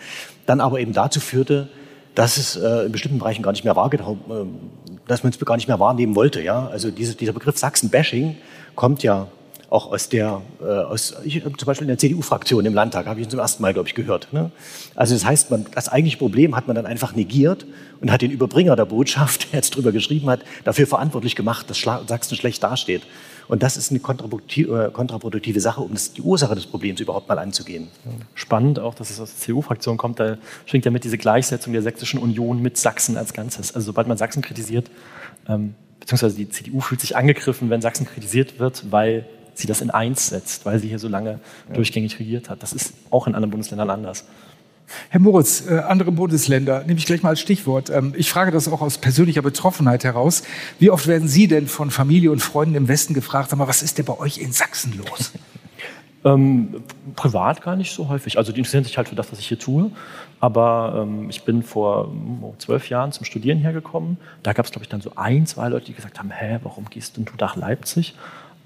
dann aber eben dazu führte, dass es äh, in bestimmten Bereichen gar nicht mehr wahrgenommen, äh, dass man es gar nicht mehr wahrnehmen wollte. Ja? Also diese, dieser Begriff Sachsen-Bashing kommt ja auch aus der, äh, aus, ich, zum Beispiel in der CDU-Fraktion im Landtag, habe ich zum ersten Mal, glaube ich, gehört. Ne? Also das heißt, man, das eigentliche Problem hat man dann einfach negiert und hat den Überbringer der Botschaft, (laughs) der jetzt drüber geschrieben hat, dafür verantwortlich gemacht, dass Schla Sachsen schlecht dasteht. Und das ist eine kontraproduktive, äh, kontraproduktive Sache, um das, die Ursache des Problems überhaupt mal anzugehen. Spannend auch, dass es aus der CDU-Fraktion kommt. Da schwingt ja mit diese Gleichsetzung der sächsischen Union mit Sachsen als Ganzes. Also sobald man Sachsen kritisiert, ähm, beziehungsweise die CDU fühlt sich angegriffen, wenn Sachsen kritisiert wird, weil sie das in eins setzt, weil sie hier so lange ja. durchgängig regiert hat. Das ist auch in anderen Bundesländern anders. Herr Moritz, äh, andere Bundesländer, nehme ich gleich mal als Stichwort. Ähm, ich frage das auch aus persönlicher Betroffenheit heraus. Wie oft werden Sie denn von Familie und Freunden im Westen gefragt, sag mal, was ist denn bei euch in Sachsen los? (laughs) Ähm, privat gar nicht so häufig. Also die interessieren sich halt für das, was ich hier tue. Aber ähm, ich bin vor oh, zwölf Jahren zum Studieren hergekommen. Da gab es, glaube ich, dann so ein, zwei Leute, die gesagt haben, hä, warum gehst denn du nach Leipzig?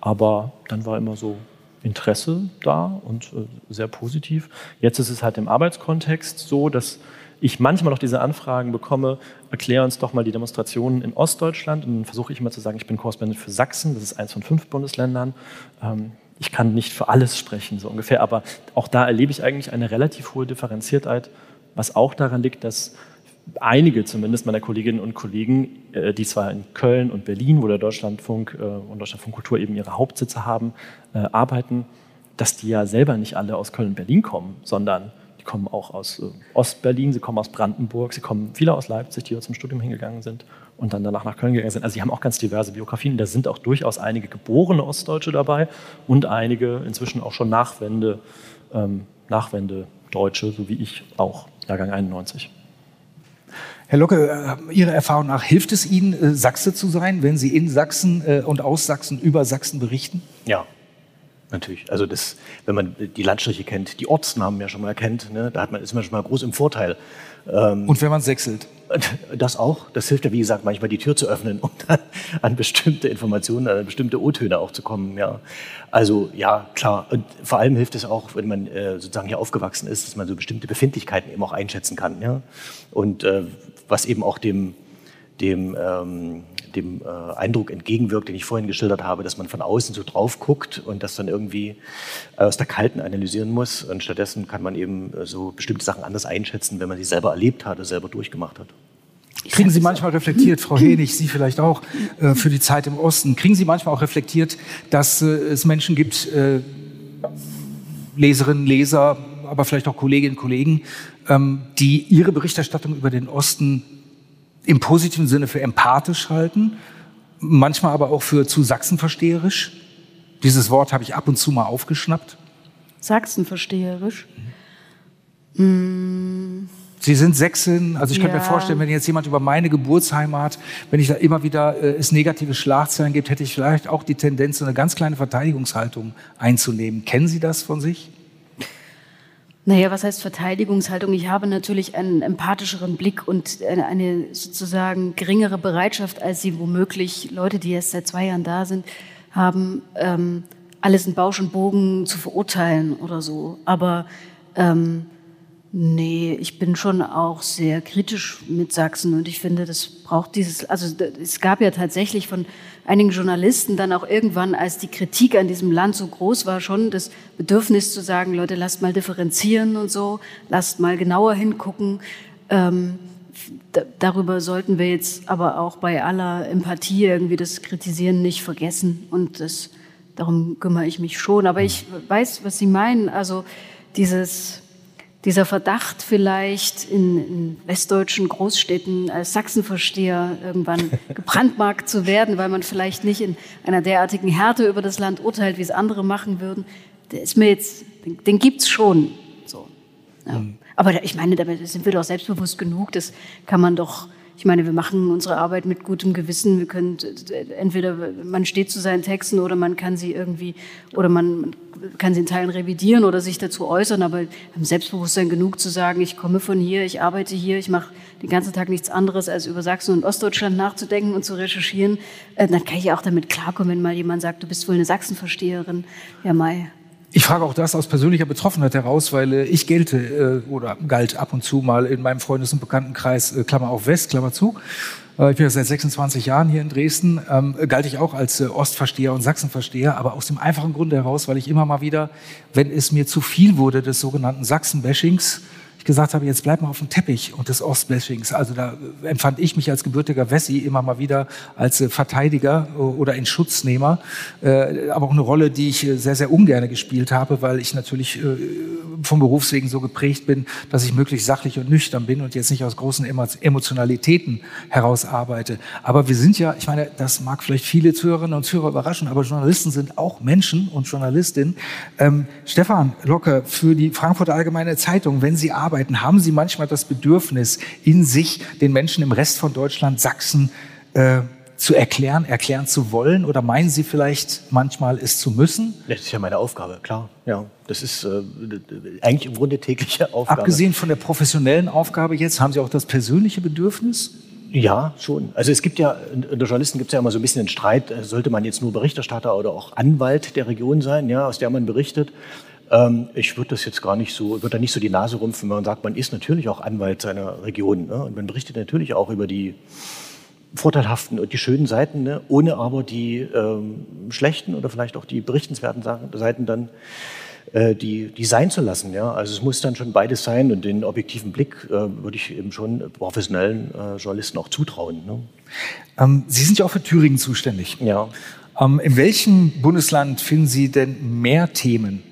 Aber dann war immer so Interesse da und äh, sehr positiv. Jetzt ist es halt im Arbeitskontext so, dass ich manchmal noch diese Anfragen bekomme, erklär uns doch mal die Demonstrationen in Ostdeutschland. Und dann versuche ich immer zu sagen, ich bin Korrespondent für Sachsen, das ist eins von fünf Bundesländern. Ähm, ich kann nicht für alles sprechen, so ungefähr, aber auch da erlebe ich eigentlich eine relativ hohe Differenziertheit, was auch daran liegt, dass einige zumindest meiner Kolleginnen und Kollegen, äh, die zwar in Köln und Berlin, wo der Deutschlandfunk äh, und Deutschlandfunk Kultur eben ihre Hauptsitze haben, äh, arbeiten, dass die ja selber nicht alle aus Köln und Berlin kommen, sondern die kommen auch aus Ostberlin, sie kommen aus Brandenburg, sie kommen viele aus Leipzig, die zum Studium hingegangen sind und dann danach nach Köln gegangen sind. Also sie haben auch ganz diverse Biografien. Da sind auch durchaus einige geborene Ostdeutsche dabei und einige inzwischen auch schon Nachwende, ähm, Nachwende Deutsche, so wie ich auch, Jahrgang 91. Herr Locke, äh, Ihrer Erfahrung nach, hilft es Ihnen, äh, Sachse zu sein, wenn Sie in Sachsen äh, und aus Sachsen über Sachsen berichten? Ja, natürlich. Also das, wenn man die Landstriche kennt, die Ortsnamen ja schon mal kennt, ne, da hat man, ist man schon mal groß im Vorteil. Ähm, und wenn man sechselt? (laughs) Das auch. Das hilft ja, wie gesagt, manchmal die Tür zu öffnen, um dann (laughs) an bestimmte Informationen, an bestimmte O-Töne auch zu kommen. Ja. Also ja, klar. Und vor allem hilft es auch, wenn man äh, sozusagen hier aufgewachsen ist, dass man so bestimmte Befindlichkeiten eben auch einschätzen kann. Ja. Und äh, was eben auch dem, dem, ähm, dem äh, Eindruck entgegenwirkt, den ich vorhin geschildert habe, dass man von außen so drauf guckt und das dann irgendwie aus der Kalten analysieren muss. Und stattdessen kann man eben äh, so bestimmte Sachen anders einschätzen, wenn man sie selber erlebt hat oder selber durchgemacht hat. Kriegen Sie manchmal reflektiert, Frau (laughs) Henig, Sie vielleicht auch, äh, für die Zeit im Osten, kriegen Sie manchmal auch reflektiert, dass äh, es Menschen gibt, äh, Leserinnen, Leser, aber vielleicht auch Kolleginnen und Kollegen, die ihre Berichterstattung über den Osten im positiven Sinne für empathisch halten, manchmal aber auch für zu sachsenversteherisch. Dieses Wort habe ich ab und zu mal aufgeschnappt. Sachsenversteherisch? Mhm. Sie sind Sächsin, also ich ja. könnte mir vorstellen, wenn jetzt jemand über meine Geburtsheimat, wenn ich da immer wieder äh, es negative Schlagzeilen gibt, hätte ich vielleicht auch die Tendenz, eine ganz kleine Verteidigungshaltung einzunehmen. Kennen Sie das von sich? Naja, was heißt Verteidigungshaltung? Ich habe natürlich einen empathischeren Blick und eine, eine, sozusagen geringere Bereitschaft, als sie womöglich Leute, die erst seit zwei Jahren da sind, haben, ähm, alles in Bausch und Bogen zu verurteilen oder so. Aber ähm, Nee, ich bin schon auch sehr kritisch mit Sachsen und ich finde, das braucht dieses, also es gab ja tatsächlich von einigen Journalisten dann auch irgendwann, als die Kritik an diesem Land so groß war, schon das Bedürfnis zu sagen, Leute, lasst mal differenzieren und so, lasst mal genauer hingucken. Ähm, darüber sollten wir jetzt aber auch bei aller Empathie irgendwie das Kritisieren nicht vergessen und das, darum kümmere ich mich schon. Aber ich weiß, was Sie meinen, also dieses dieser Verdacht vielleicht in, in, westdeutschen Großstädten als Sachsenversteher irgendwann (laughs) gebrandmarkt zu werden, weil man vielleicht nicht in einer derartigen Härte über das Land urteilt, wie es andere machen würden, der ist mir jetzt, den, den gibt's schon. So. Ja. Mhm. Aber ich meine, da sind wir doch selbstbewusst genug, das kann man doch ich meine, wir machen unsere Arbeit mit gutem Gewissen. Wir können entweder man steht zu seinen Texten oder man kann sie irgendwie oder man kann sie in Teilen revidieren oder sich dazu äußern, aber haben Selbstbewusstsein genug zu sagen, ich komme von hier, ich arbeite hier, ich mache den ganzen Tag nichts anderes, als über Sachsen und Ostdeutschland nachzudenken und zu recherchieren. Äh, dann kann ich auch damit klarkommen, wenn mal jemand sagt, du bist wohl eine Sachsenversteherin. Ja, Mai. Ich frage auch das aus persönlicher Betroffenheit heraus, weil äh, ich gelte äh, oder galt ab und zu mal in meinem Freundes- und Bekanntenkreis, äh, Klammer auf West, Klammer zu. Äh, ich bin ja seit 26 Jahren hier in Dresden, ähm, galt ich auch als äh, Ostversteher und Sachsenversteher, aber aus dem einfachen Grunde heraus, weil ich immer mal wieder, wenn es mir zu viel wurde des sogenannten Sachsen-Bashings, ich gesagt habe, jetzt bleib mal auf dem Teppich und des Ostbashings. Also da empfand ich mich als gebürtiger Wessi immer mal wieder als äh, Verteidiger äh, oder in Schutznehmer, äh, aber auch eine Rolle, die ich sehr, sehr ungern gespielt habe, weil ich natürlich vom Berufswegen so geprägt bin, dass ich möglichst sachlich und nüchtern bin und jetzt nicht aus großen Emotionalitäten heraus arbeite. Aber wir sind ja, ich meine, das mag vielleicht viele Zuhörerinnen und Zuhörer überraschen, aber Journalisten sind auch Menschen und Journalistinnen. Ähm, Stefan Locke für die Frankfurter Allgemeine Zeitung, wenn Sie arbeiten, arbeiten, haben Sie manchmal das Bedürfnis, in sich den Menschen im Rest von Deutschland, Sachsen, äh, zu erklären, erklären zu wollen? Oder meinen Sie vielleicht manchmal, es zu müssen? Das ist ja meine Aufgabe, klar. Ja, das ist äh, eigentlich im Grunde tägliche Aufgabe. Abgesehen von der professionellen Aufgabe jetzt, haben Sie auch das persönliche Bedürfnis? Ja, schon. Also es gibt ja, unter Journalisten gibt es ja immer so ein bisschen einen Streit, äh, sollte man jetzt nur Berichterstatter oder auch Anwalt der Region sein, ja, aus der man berichtet. Ähm, ich würde das jetzt gar nicht so, würde da nicht so die Nase rumpfen, wenn man sagt, man ist natürlich auch Anwalt seiner Region. Ne? Und man berichtet natürlich auch über die vorteilhaften und die schönen Seiten, ne? ohne aber die ähm, schlechten oder vielleicht auch die berichtenswerten Seiten dann äh, die, die sein zu lassen. Ja? Also es muss dann schon beides sein und den objektiven Blick äh, würde ich eben schon professionellen äh, Journalisten auch zutrauen. Ne? Ähm, Sie sind ja auch für Thüringen zuständig. Ja. Ähm, in welchem Bundesland finden Sie denn mehr Themen,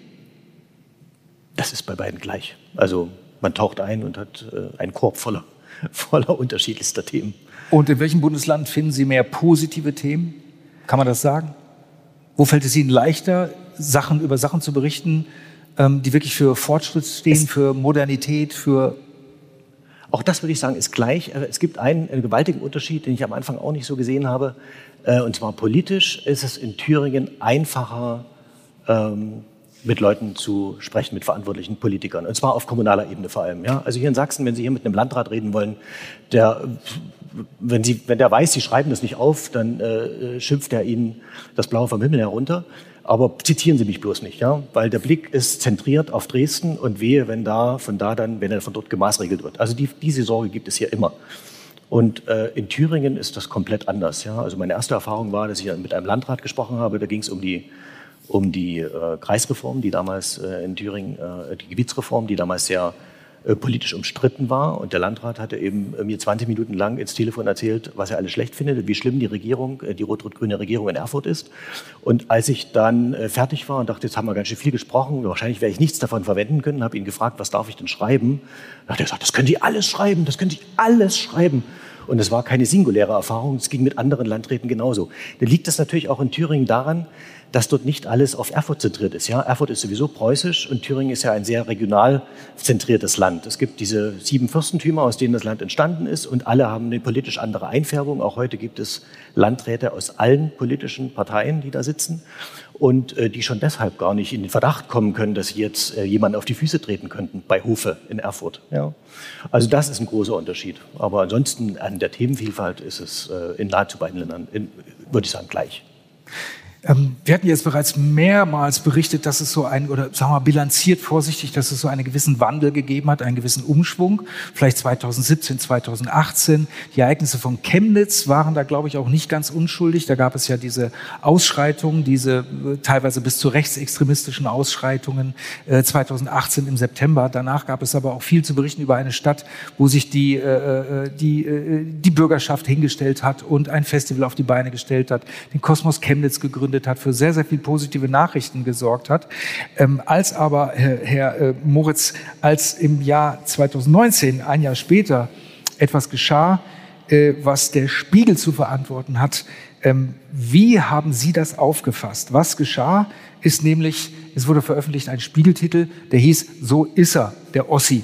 das ist bei beiden gleich. Also man taucht ein und hat äh, einen Korb voller, (laughs) voller unterschiedlichster Themen. Und in welchem Bundesland finden Sie mehr positive Themen? Kann man das sagen? Wo fällt es Ihnen leichter, Sachen über Sachen zu berichten, ähm, die wirklich für Fortschritt stehen, es für Modernität, für auch das würde ich sagen, ist gleich. Es gibt einen, einen, gewaltigen Unterschied, den ich am Anfang auch nicht so gesehen habe. Äh, und zwar politisch ist es in Thüringen einfacher, ähm, mit Leuten zu sprechen, mit verantwortlichen Politikern. Und zwar auf kommunaler Ebene vor allem. Ja? Also hier in Sachsen, wenn Sie hier mit einem Landrat reden wollen, der, wenn, Sie, wenn der weiß, Sie schreiben das nicht auf, dann äh, schimpft er Ihnen das Blaue vom Himmel herunter. Aber zitieren Sie mich bloß nicht, ja? weil der Blick ist zentriert auf Dresden und wehe, wenn da von da dann, wenn er von dort gemaßregelt wird. Also die, diese Sorge gibt es hier immer. Und äh, in Thüringen ist das komplett anders. Ja? Also meine erste Erfahrung war, dass ich mit einem Landrat gesprochen habe. Da ging es um die um die äh, Kreisreform, die damals äh, in Thüringen, äh, die Gebietsreform, die damals sehr äh, politisch umstritten war. Und der Landrat hatte eben äh, mir 20 Minuten lang ins Telefon erzählt, was er alles schlecht findet, wie schlimm die Regierung, äh, die rot-rot-grüne Regierung in Erfurt ist. Und als ich dann fertig war und dachte, jetzt haben wir ganz schön viel gesprochen, wahrscheinlich werde ich nichts davon verwenden können, habe ihn gefragt, was darf ich denn schreiben? Da hat er gesagt, das können Sie alles schreiben, das können Sie alles schreiben. Und es war keine singuläre Erfahrung, es ging mit anderen Landräten genauso. Da liegt es natürlich auch in Thüringen daran, dass dort nicht alles auf Erfurt zentriert ist. Ja, Erfurt ist sowieso preußisch und Thüringen ist ja ein sehr regional zentriertes Land. Es gibt diese sieben Fürstentümer, aus denen das Land entstanden ist und alle haben eine politisch andere Einfärbung. Auch heute gibt es Landräte aus allen politischen Parteien, die da sitzen und äh, die schon deshalb gar nicht in den Verdacht kommen können, dass sie jetzt äh, jemanden auf die Füße treten könnten bei Hofe in Erfurt. Ja. Also das ist ein großer Unterschied. Aber ansonsten an der Themenvielfalt ist es äh, in nahezu beiden Ländern, in, würde ich sagen, gleich. Ähm, wir hatten jetzt bereits mehrmals berichtet, dass es so ein, oder sagen wir mal bilanziert vorsichtig, dass es so einen gewissen Wandel gegeben hat, einen gewissen Umschwung. Vielleicht 2017, 2018. Die Ereignisse von Chemnitz waren da, glaube ich, auch nicht ganz unschuldig. Da gab es ja diese Ausschreitungen, diese äh, teilweise bis zu rechtsextremistischen Ausschreitungen 2018 äh, im September. Danach gab es aber auch viel zu berichten über eine Stadt, wo sich die, äh, die, die Bürgerschaft hingestellt hat und ein Festival auf die Beine gestellt hat, den Kosmos Chemnitz gegründet gezündet hat, für sehr, sehr viel positive Nachrichten gesorgt hat. Ähm, als aber, Herr, Herr äh, Moritz, als im Jahr 2019, ein Jahr später, etwas geschah, äh, was der Spiegel zu verantworten hat, ähm, wie haben Sie das aufgefasst? Was geschah, ist nämlich, es wurde veröffentlicht ein Spiegeltitel, der hieß So ist er, der Ossi.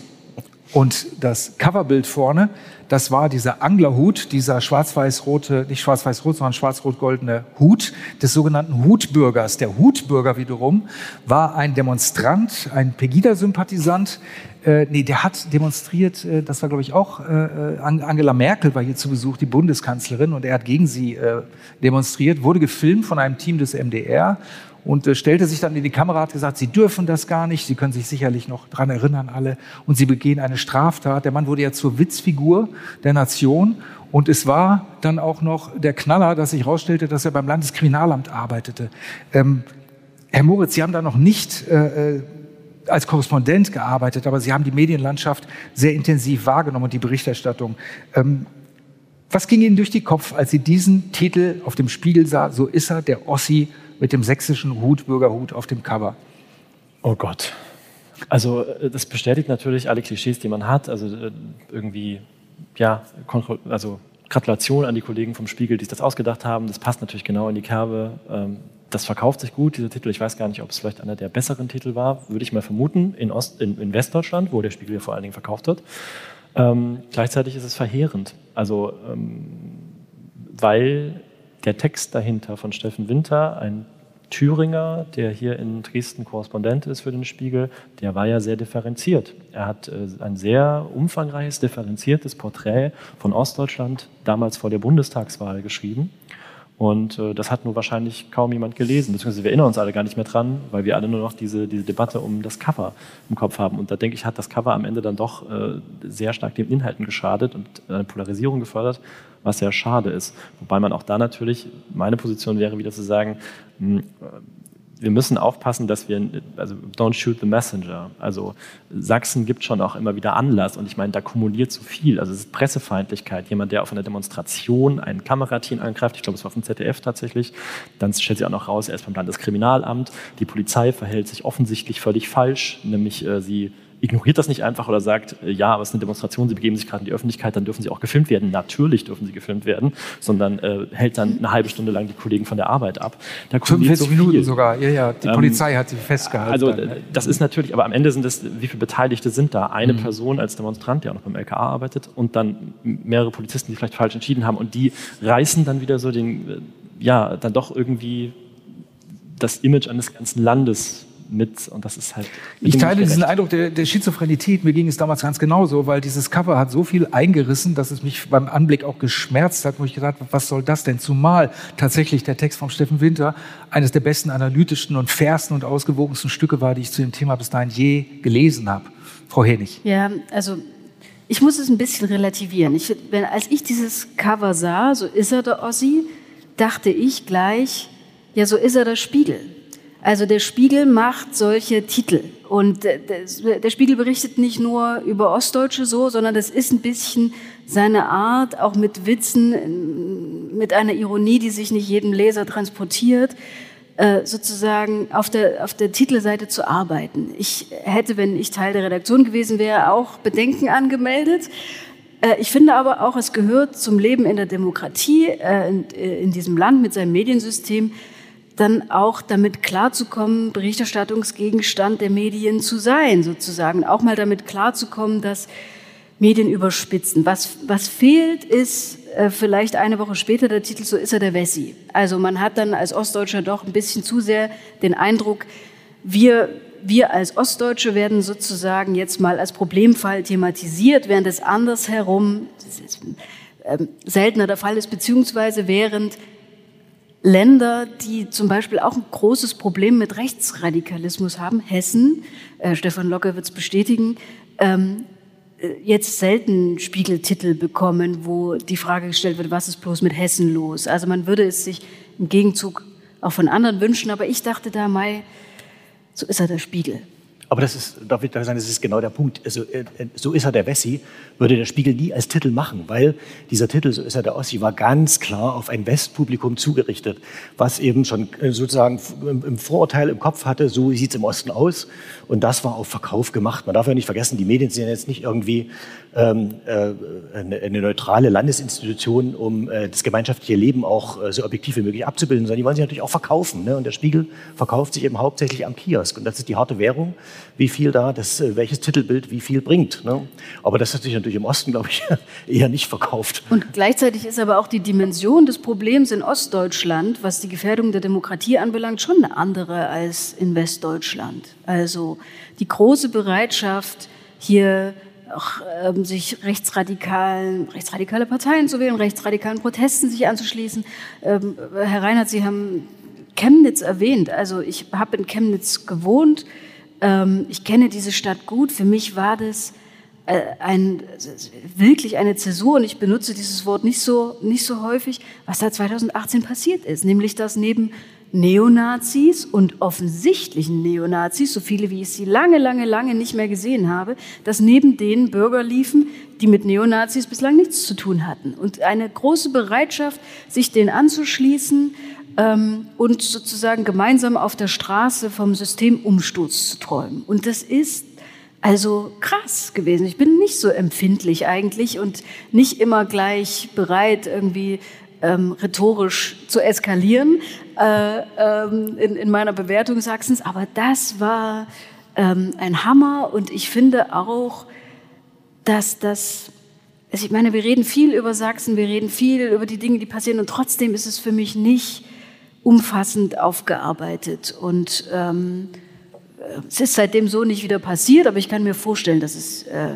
Und das Coverbild vorne, das war dieser Anglerhut, dieser schwarz-weiß-rote, nicht schwarz-weiß-rot, sondern schwarz-rot-goldene Hut des sogenannten Hutbürgers. Der Hutbürger wiederum war ein Demonstrant, ein Pegida-Sympathisant. Äh, nee, der hat demonstriert, äh, das war glaube ich auch, äh, äh, Angela Merkel war hier zu Besuch, die Bundeskanzlerin, und er hat gegen sie äh, demonstriert, wurde gefilmt von einem Team des MDR und äh, stellte sich dann in die Kamera, hat gesagt, Sie dürfen das gar nicht, Sie können sich sicherlich noch dran erinnern alle und Sie begehen eine Straftat. Der Mann wurde ja zur Witzfigur der Nation und es war dann auch noch der Knaller, dass sich herausstellte, dass er beim Landeskriminalamt arbeitete. Ähm, Herr Moritz, Sie haben da noch nicht äh, äh, als Korrespondent gearbeitet, aber Sie haben die Medienlandschaft sehr intensiv wahrgenommen und die Berichterstattung. Ähm, was ging Ihnen durch den Kopf, als Sie diesen Titel auf dem Spiegel sah? So ist er, der Ossi mit dem sächsischen Hut, Bürgerhut auf dem Cover. Oh Gott. Also äh, das bestätigt natürlich alle Klischees, die man hat. Also äh, irgendwie, ja, also Gratulation an die Kollegen vom Spiegel, die sich das ausgedacht haben. Das passt natürlich genau in die Kerbe. Ähm, das verkauft sich gut, dieser Titel. Ich weiß gar nicht, ob es vielleicht einer der besseren Titel war, würde ich mal vermuten, in, Ost, in, in Westdeutschland, wo der Spiegel ja vor allen Dingen verkauft wird. Ähm, gleichzeitig ist es verheerend. Also, ähm, weil der Text dahinter von Steffen Winter, ein Thüringer, der hier in Dresden Korrespondent ist für den Spiegel, der war ja sehr differenziert. Er hat äh, ein sehr umfangreiches, differenziertes Porträt von Ostdeutschland damals vor der Bundestagswahl geschrieben. Und äh, das hat nur wahrscheinlich kaum jemand gelesen, beziehungsweise wir erinnern uns alle gar nicht mehr dran, weil wir alle nur noch diese, diese Debatte um das Cover im Kopf haben. Und da denke ich, hat das Cover am Ende dann doch äh, sehr stark den Inhalten geschadet und eine Polarisierung gefördert, was sehr schade ist. Wobei man auch da natürlich, meine Position wäre wieder zu sagen, mh, hm, wir müssen aufpassen, dass wir, also don't shoot the messenger. Also Sachsen gibt schon auch immer wieder Anlass und ich meine, da kumuliert so viel. Also es ist Pressefeindlichkeit. Jemand, der auf einer Demonstration ein Kamerateam angreift, ich glaube, es war vom ZDF tatsächlich, dann stellt sich auch noch raus, er ist beim Landeskriminalamt. Die Polizei verhält sich offensichtlich völlig falsch, nämlich äh, sie ignoriert das nicht einfach oder sagt, äh, ja, aber es ist eine Demonstration, Sie begeben sich gerade in die Öffentlichkeit, dann dürfen Sie auch gefilmt werden. Natürlich dürfen Sie gefilmt werden, sondern äh, hält dann eine halbe Stunde lang die Kollegen von der Arbeit ab. Da 45 so Minuten sogar, ja, ja. Die ähm, Polizei hat sie festgehalten. Also dann. Ne? das ist natürlich, aber am Ende sind es, wie viele Beteiligte sind da? Eine mhm. Person als Demonstrant, der auch noch beim LKA arbeitet und dann mehrere Polizisten, die vielleicht falsch entschieden haben und die reißen dann wieder so den, äh, ja, dann doch irgendwie das Image eines ganzen Landes mit und das ist halt. Ich teile diesen Eindruck der, der, Schizophränität. Mir ging es damals ganz genauso, weil dieses Cover hat so viel eingerissen, dass es mich beim Anblick auch geschmerzt hat, wo ich gedacht habe, was soll das denn? Zumal tatsächlich der Text von Steffen Winter eines der besten analytischsten und fairsten und ausgewogensten Stücke war, die ich zu dem Thema bis dahin je gelesen habe. Frau Henig. Ja, also ich muss es ein bisschen relativieren. Ich, wenn, als ich dieses Cover sah, so ist er der Ossi, dachte ich gleich, ja, so ist er der Spiegel. Also der Spiegel macht solche Titel. Und der Spiegel berichtet nicht nur über Ostdeutsche so, sondern das ist ein bisschen seine Art, auch mit Witzen, mit einer Ironie, die sich nicht jedem Leser transportiert, äh, sozusagen auf der, auf der Titelseite zu arbeiten. Ich hätte, wenn ich Teil der Redaktion gewesen wäre, auch Bedenken angemeldet. Äh, ich finde aber auch, es gehört zum Leben in der Demokratie, äh, in diesem Land mit seinem Mediensystem, dann auch damit klarzukommen, Berichterstattungsgegenstand der Medien zu sein, sozusagen. Auch mal damit klarzukommen, dass Medien überspitzen. Was, was fehlt, ist äh, vielleicht eine Woche später der Titel So ist er der Wessi. Also man hat dann als Ostdeutscher doch ein bisschen zu sehr den Eindruck, wir, wir als Ostdeutsche werden sozusagen jetzt mal als Problemfall thematisiert, während es andersherum äh, seltener der Fall ist, beziehungsweise während Länder, die zum Beispiel auch ein großes Problem mit Rechtsradikalismus haben, Hessen, äh, Stefan Locke wird es bestätigen, ähm, äh, jetzt selten Spiegeltitel bekommen, wo die Frage gestellt wird, was ist bloß mit Hessen los? Also man würde es sich im Gegenzug auch von anderen wünschen, aber ich dachte da, Mai, so ist er der Spiegel. Aber das ist, darf ich sagen, das ist genau der Punkt. Also, äh, äh, so ist er der Wessi, würde der Spiegel nie als Titel machen, weil dieser Titel, so ist er der Ossi, war ganz klar auf ein Westpublikum zugerichtet, was eben schon äh, sozusagen im Vorurteil im Kopf hatte, so sieht es im Osten aus. Und das war auf Verkauf gemacht. Man darf ja nicht vergessen, die Medien sind jetzt nicht irgendwie eine, eine, neutrale Landesinstitution, um äh, das gemeinschaftliche Leben auch äh, so objektiv wie möglich abzubilden, sondern die wollen sich natürlich auch verkaufen. Ne? Und der Spiegel verkauft sich eben hauptsächlich am Kiosk. Und das ist die harte Währung wie viel da, das, äh, welches Titelbild wie viel bringt. Ne? Aber das hat sich natürlich im Osten, glaube ich, (laughs) eher nicht verkauft. Und gleichzeitig ist aber auch die Dimension des Problems in Ostdeutschland, was die Gefährdung der Demokratie anbelangt, schon eine andere als in Westdeutschland. Also die große Bereitschaft, hier auch, ähm, sich rechtsradikalen, rechtsradikale Parteien zu wählen, rechtsradikalen Protesten sich anzuschließen. Ähm, Herr Reinhardt, Sie haben Chemnitz erwähnt. Also ich habe in Chemnitz gewohnt. Ähm, ich kenne diese Stadt gut. Für mich war das äh, ein, wirklich eine Zäsur und ich benutze dieses Wort nicht so, nicht so häufig, was da 2018 passiert ist. Nämlich, dass neben Neonazis und offensichtlichen Neonazis, so viele wie ich sie lange, lange, lange nicht mehr gesehen habe, dass neben denen Bürger liefen, die mit Neonazis bislang nichts zu tun hatten. Und eine große Bereitschaft, sich denen anzuschließen, ähm, und sozusagen gemeinsam auf der Straße vom Systemumsturz zu träumen. Und das ist also krass gewesen. Ich bin nicht so empfindlich eigentlich und nicht immer gleich bereit, irgendwie ähm, rhetorisch zu eskalieren äh, ähm, in, in, meiner Bewertung Sachsens. Aber das war ähm, ein Hammer und ich finde auch, dass das, also ich meine, wir reden viel über Sachsen, wir reden viel über die Dinge, die passieren und trotzdem ist es für mich nicht umfassend aufgearbeitet. Und ähm, es ist seitdem so nicht wieder passiert, aber ich kann mir vorstellen, dass es, äh,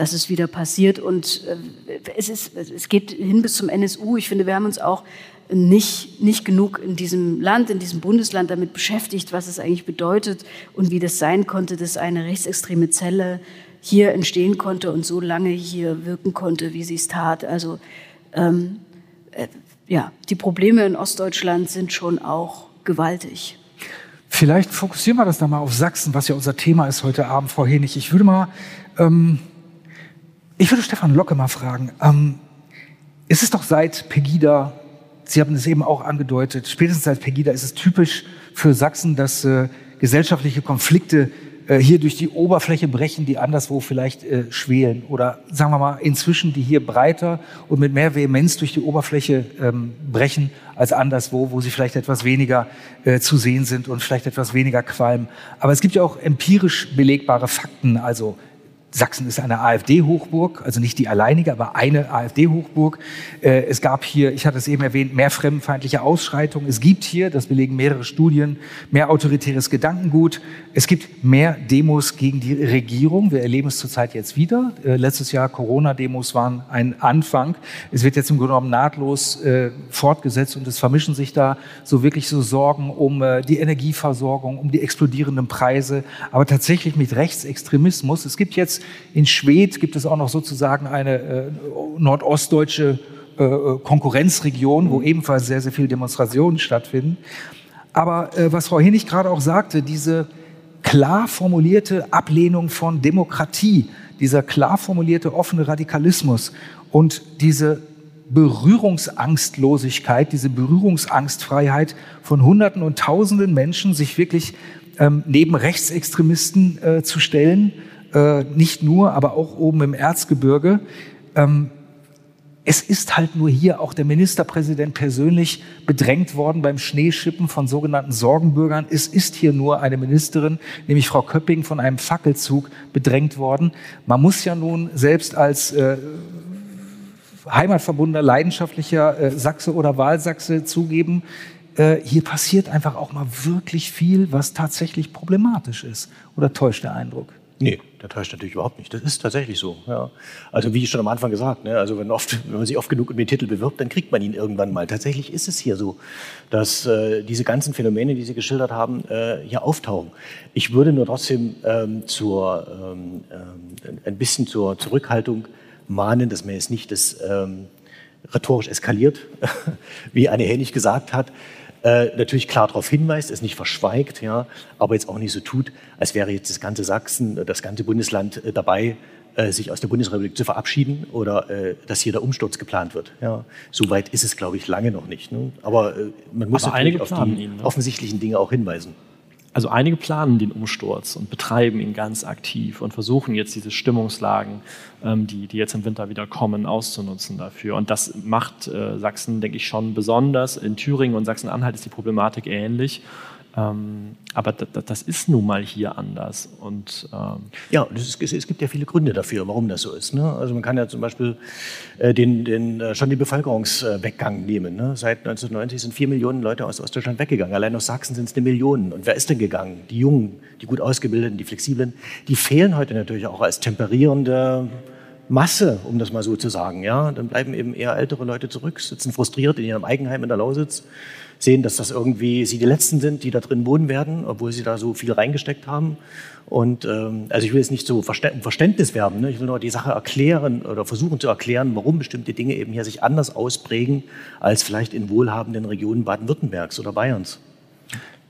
dass es wieder passiert. Und äh, es, ist, es geht hin bis zum NSU. Ich finde, wir haben uns auch nicht, nicht genug in diesem Land, in diesem Bundesland damit beschäftigt, was es eigentlich bedeutet und wie das sein konnte, dass eine rechtsextreme Zelle hier entstehen konnte und so lange hier wirken konnte, wie sie es tat. Also ähm, äh, ja, die Probleme in Ostdeutschland sind schon auch gewaltig. Vielleicht fokussieren wir das da mal auf Sachsen, was ja unser Thema ist heute Abend, Frau Henig. Ich würde mal, ähm, ich würde Stefan Locke mal fragen. Ähm, es ist doch seit Pegida, Sie haben es eben auch angedeutet, spätestens seit Pegida ist es typisch für Sachsen, dass äh, gesellschaftliche Konflikte äh, hier durch die Oberfläche brechen, die anderswo vielleicht äh, schwelen. Oder sagen wir mal, inzwischen die hier breiter und mit mehr Vehemenz durch die Oberfläche ähm, brechen als anderswo, wo sie vielleicht etwas weniger äh, zu sehen sind und vielleicht etwas weniger qualmen. Aber es gibt ja auch empirisch belegbare Fakten, also Sachsen ist eine AfD-Hochburg, also nicht die alleinige, aber eine AfD-Hochburg. Äh, es gab hier, ich hatte es eben erwähnt, mehr fremdenfeindliche Ausschreitungen. Es gibt hier, das belegen mehrere Studien, mehr autoritäres Gedankengut. Es gibt mehr Demos gegen die Regierung. Wir erleben es zurzeit jetzt wieder. Äh, letztes Jahr Corona-Demos waren ein Anfang. Es wird jetzt im Grunde genommen nahtlos äh, fortgesetzt und es vermischen sich da so wirklich so Sorgen um die Energieversorgung, um die explodierenden Preise, aber tatsächlich mit Rechtsextremismus. Es gibt jetzt in Schwedt gibt es auch noch sozusagen eine äh, nordostdeutsche äh, äh, Konkurrenzregion, wo ebenfalls sehr, sehr viele Demonstrationen stattfinden. Aber äh, was Frau Hennig gerade auch sagte, diese klar formulierte Ablehnung von Demokratie, dieser klar formulierte offene Radikalismus und diese Berührungsangstlosigkeit, diese Berührungsangstfreiheit von Hunderten und Tausenden Menschen, sich wirklich ähm, neben Rechtsextremisten äh, zu stellen äh, nicht nur, aber auch oben im Erzgebirge. Ähm, es ist halt nur hier auch der Ministerpräsident persönlich bedrängt worden beim Schneeschippen von sogenannten Sorgenbürgern. Es ist hier nur eine Ministerin, nämlich Frau Köpping, von einem Fackelzug bedrängt worden. Man muss ja nun selbst als äh, heimatverbundener, leidenschaftlicher äh, Sachse oder Wahlsachse zugeben, äh, hier passiert einfach auch mal wirklich viel, was tatsächlich problematisch ist. Oder täuscht der Eindruck? Nee, der täuscht natürlich überhaupt nicht. Das ist tatsächlich so. Ja. Also wie ich schon am Anfang gesagt, ne, also wenn, oft, wenn man sich oft genug um den Titel bewirbt, dann kriegt man ihn irgendwann mal. Tatsächlich ist es hier so, dass äh, diese ganzen Phänomene, die Sie geschildert haben, äh, hier auftauchen. Ich würde nur trotzdem ähm, zur, ähm, ähm, ein bisschen zur Zurückhaltung mahnen, dass man jetzt nicht das ähm, rhetorisch eskaliert, (laughs) wie Anne Hennig gesagt hat. Äh, natürlich klar darauf hinweist, es nicht verschweigt, ja, aber jetzt auch nicht so tut, als wäre jetzt das ganze Sachsen, äh, das ganze Bundesland äh, dabei, äh, sich aus der Bundesrepublik zu verabschieden oder äh, dass hier der Umsturz geplant wird. Ja, so weit ist es, glaube ich, lange noch nicht. Ne? Aber äh, man muss aber natürlich auf die ihn, ne? offensichtlichen Dinge auch hinweisen. Also einige planen den Umsturz und betreiben ihn ganz aktiv und versuchen jetzt diese Stimmungslagen, ähm, die, die jetzt im Winter wieder kommen, auszunutzen dafür. Und das macht äh, Sachsen, denke ich, schon besonders. In Thüringen und Sachsen-Anhalt ist die Problematik ähnlich. Ähm, aber das ist nun mal hier anders. Und, ähm ja, ist, es gibt ja viele Gründe dafür, warum das so ist. Ne? Also man kann ja zum Beispiel äh, den, den, äh, schon den Bevölkerungsweggang nehmen. Ne? Seit 1990 sind vier Millionen Leute aus Ostdeutschland weggegangen. Allein aus Sachsen sind es eine Million. Und wer ist denn gegangen? Die Jungen, die gut ausgebildeten, die flexiblen, die fehlen heute natürlich auch als temperierende Masse, um das mal so zu sagen. Ja? Dann bleiben eben eher ältere Leute zurück, sitzen frustriert in ihrem Eigenheim in der Lausitz sehen, dass das irgendwie sie die Letzten sind, die da drin wohnen werden, obwohl sie da so viel reingesteckt haben. Und ähm, also ich will jetzt nicht so Verständnis werben, ne? ich will nur die Sache erklären oder versuchen zu erklären, warum bestimmte Dinge eben hier sich anders ausprägen als vielleicht in wohlhabenden Regionen Baden-Württembergs oder Bayerns.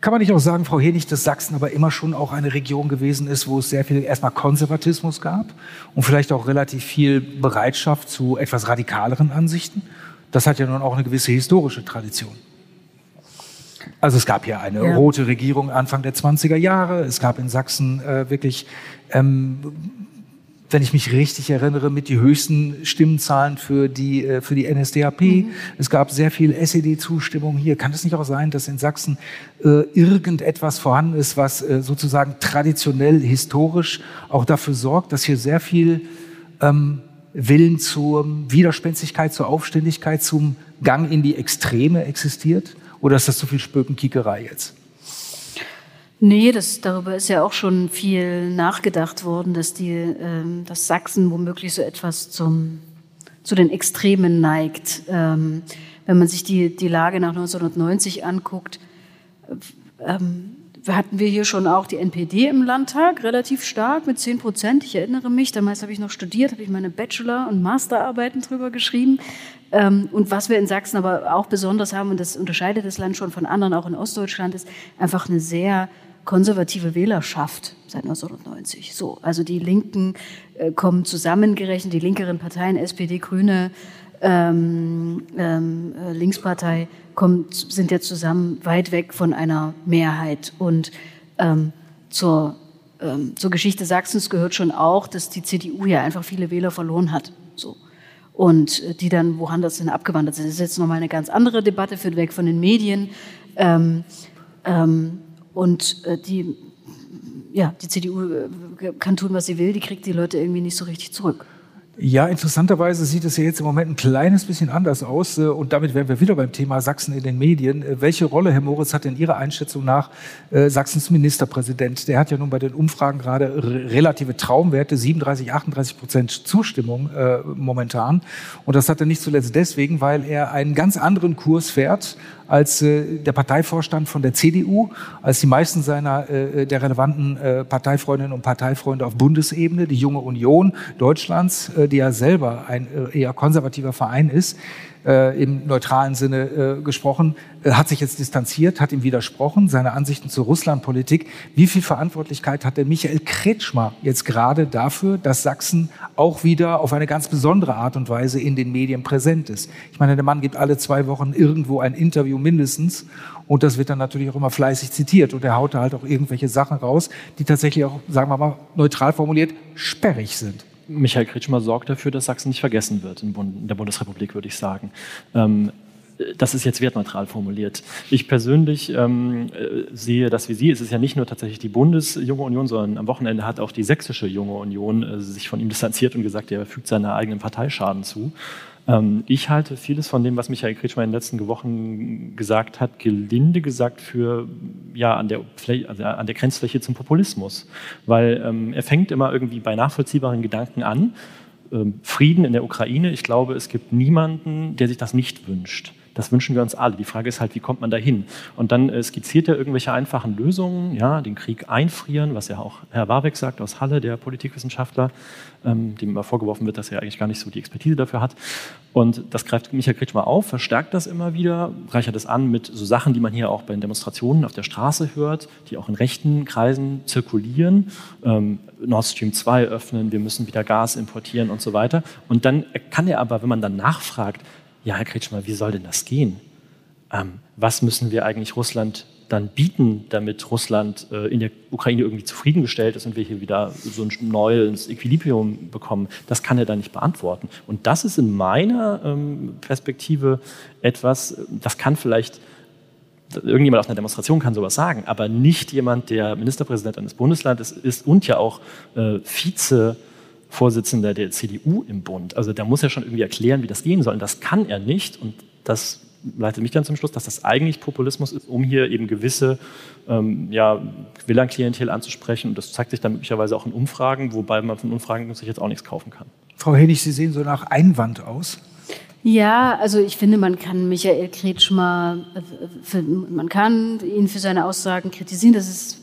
Kann man nicht auch sagen, Frau Henig, dass Sachsen aber immer schon auch eine Region gewesen ist, wo es sehr viel erstmal Konservatismus gab und vielleicht auch relativ viel Bereitschaft zu etwas radikaleren Ansichten? Das hat ja nun auch eine gewisse historische Tradition. Also es gab ja eine ja. rote Regierung Anfang der 20er Jahre. Es gab in Sachsen äh, wirklich, ähm, wenn ich mich richtig erinnere, mit die höchsten Stimmenzahlen für die, äh, für die NSDAP. Mhm. Es gab sehr viel SED-Zustimmung hier. Kann es nicht auch sein, dass in Sachsen äh, irgendetwas vorhanden ist, was äh, sozusagen traditionell, historisch auch dafür sorgt, dass hier sehr viel ähm, Willen zur Widerspenstigkeit, zur Aufständigkeit, zum Gang in die Extreme existiert? Oder ist das zu viel Spökenkickerei jetzt? Nee, das, darüber ist ja auch schon viel nachgedacht worden, dass, die, ähm, dass Sachsen womöglich so etwas zum, zu den Extremen neigt. Ähm, wenn man sich die, die Lage nach 1990 anguckt, ähm, hatten wir hier schon auch die NPD im Landtag, relativ stark mit 10 Prozent. Ich erinnere mich, damals habe ich noch studiert, habe ich meine Bachelor- und Masterarbeiten drüber geschrieben. Ähm, und was wir in Sachsen aber auch besonders haben, und das unterscheidet das Land schon von anderen, auch in Ostdeutschland, ist einfach eine sehr konservative Wählerschaft seit 1990. So, also die Linken äh, kommen zusammengerechnet, die linkeren Parteien, SPD, Grüne, ähm, ähm, äh, Linkspartei, kommt, sind ja zusammen weit weg von einer Mehrheit. Und ähm, zur, ähm, zur Geschichte Sachsens gehört schon auch, dass die CDU ja einfach viele Wähler verloren hat. So und äh, die dann woanders hin abgewandert sind. Das ist jetzt nochmal eine ganz andere Debatte, führt weg von den Medien. Ähm, ähm, und äh, die, ja, die CDU äh, kann tun, was sie will, die kriegt die Leute irgendwie nicht so richtig zurück. Ja, interessanterweise sieht es ja jetzt im Moment ein kleines bisschen anders aus. Äh, und damit wären wir wieder beim Thema Sachsen in den Medien. Äh, welche Rolle, Herr Moritz, hat in Ihrer Einschätzung nach Sachsens Ministerpräsident? Der hat ja nun bei den Umfragen gerade relative Traumwerte, 37, 38 Prozent Zustimmung äh, momentan. Und das hat er nicht zuletzt deswegen, weil er einen ganz anderen Kurs fährt als äh, der Parteivorstand von der CDU, als die meisten seiner äh, der relevanten äh, Parteifreundinnen und Parteifreunde auf Bundesebene, die Junge Union Deutschlands, äh, die ja selber ein äh, eher konservativer Verein ist, äh, im neutralen Sinne äh, gesprochen, äh, hat sich jetzt distanziert, hat ihm widersprochen, seine Ansichten zur Russlandpolitik. Wie viel Verantwortlichkeit hat denn Michael Kretschmer jetzt gerade dafür, dass Sachsen auch wieder auf eine ganz besondere Art und Weise in den Medien präsent ist? Ich meine, der Mann gibt alle zwei Wochen irgendwo ein Interview mindestens und das wird dann natürlich auch immer fleißig zitiert und er haut da halt auch irgendwelche Sachen raus, die tatsächlich auch, sagen wir mal, neutral formuliert, sperrig sind. Michael Kretschmer sorgt dafür, dass Sachsen nicht vergessen wird in, der Bundesrepublik, würde ich sagen. Ähm, das ist jetzt wertneutral formuliert. Ich persönlich ähm, äh, sehe das wie Sie. Es ist ja nicht nur tatsächlich die Bundesjunge Union, sondern am Wochenende hat auch die sächsische Junge Union äh, sich von ihm distanziert und gesagt, er fügt seiner eigenen Partei Schaden zu. Ähm, ich halte vieles von dem, was Michael Kretschmer in den letzten Wochen gesagt hat, gelinde gesagt für ja an der, also an der Grenzfläche zum Populismus, weil ähm, er fängt immer irgendwie bei nachvollziehbaren Gedanken an. Ähm, Frieden in der Ukraine. Ich glaube, es gibt niemanden, der sich das nicht wünscht Das wünschen wir uns alle. Die Frage ist halt, wie kommt man da hin? Und dann äh, skizziert er irgendwelche einfachen Lösungen, ja, den Krieg einfrieren, was ja auch Herr Warbeck sagt aus Halle, der Politikwissenschaftler, ähm, dem immer vorgeworfen wird, dass er eigentlich gar nicht so die Expertise dafür hat. Und das greift Michael Kretschmer auf, verstärkt das immer wieder, reichert es an mit so Sachen, die man hier auch bei den Demonstrationen auf der Straße hört, die auch in rechten Kreisen zirkulieren. Ähm, Nord Stream 2 öffnen, wir müssen wieder Gas importieren und so weiter. Und dann kann er aber, wenn man dann nachfragt, ja, Herr Kretschmer, wie soll denn das gehen? Ähm, was müssen wir eigentlich Russland dann bieten, damit Russland äh, in der Ukraine irgendwie zufriedengestellt ist und wir hier wieder so ein neues Equilibrium bekommen, das kann er dann nicht beantworten. Und das ist in meiner ähm, Perspektive etwas, das kann vielleicht irgendjemand auf einer Demonstration kann sowas sagen, aber nicht jemand, der Ministerpräsident eines Bundeslandes ist und ja auch äh, Vize Vorsitzender der CDU im Bund. Also der muss ja schon irgendwie erklären, wie das gehen soll. Und das kann er nicht. Und das leitet mich dann zum Schluss, dass das eigentlich Populismus ist, um hier eben gewisse ähm, ja, Wählerklientel anzusprechen. Und das zeigt sich dann möglicherweise auch in Umfragen, wobei man von Umfragen sich jetzt auch nichts kaufen kann. Frau Hennig, Sie sehen so nach Einwand aus. Ja, also ich finde, man kann Michael Kretschmer, für, man kann ihn für seine Aussagen kritisieren. Das ist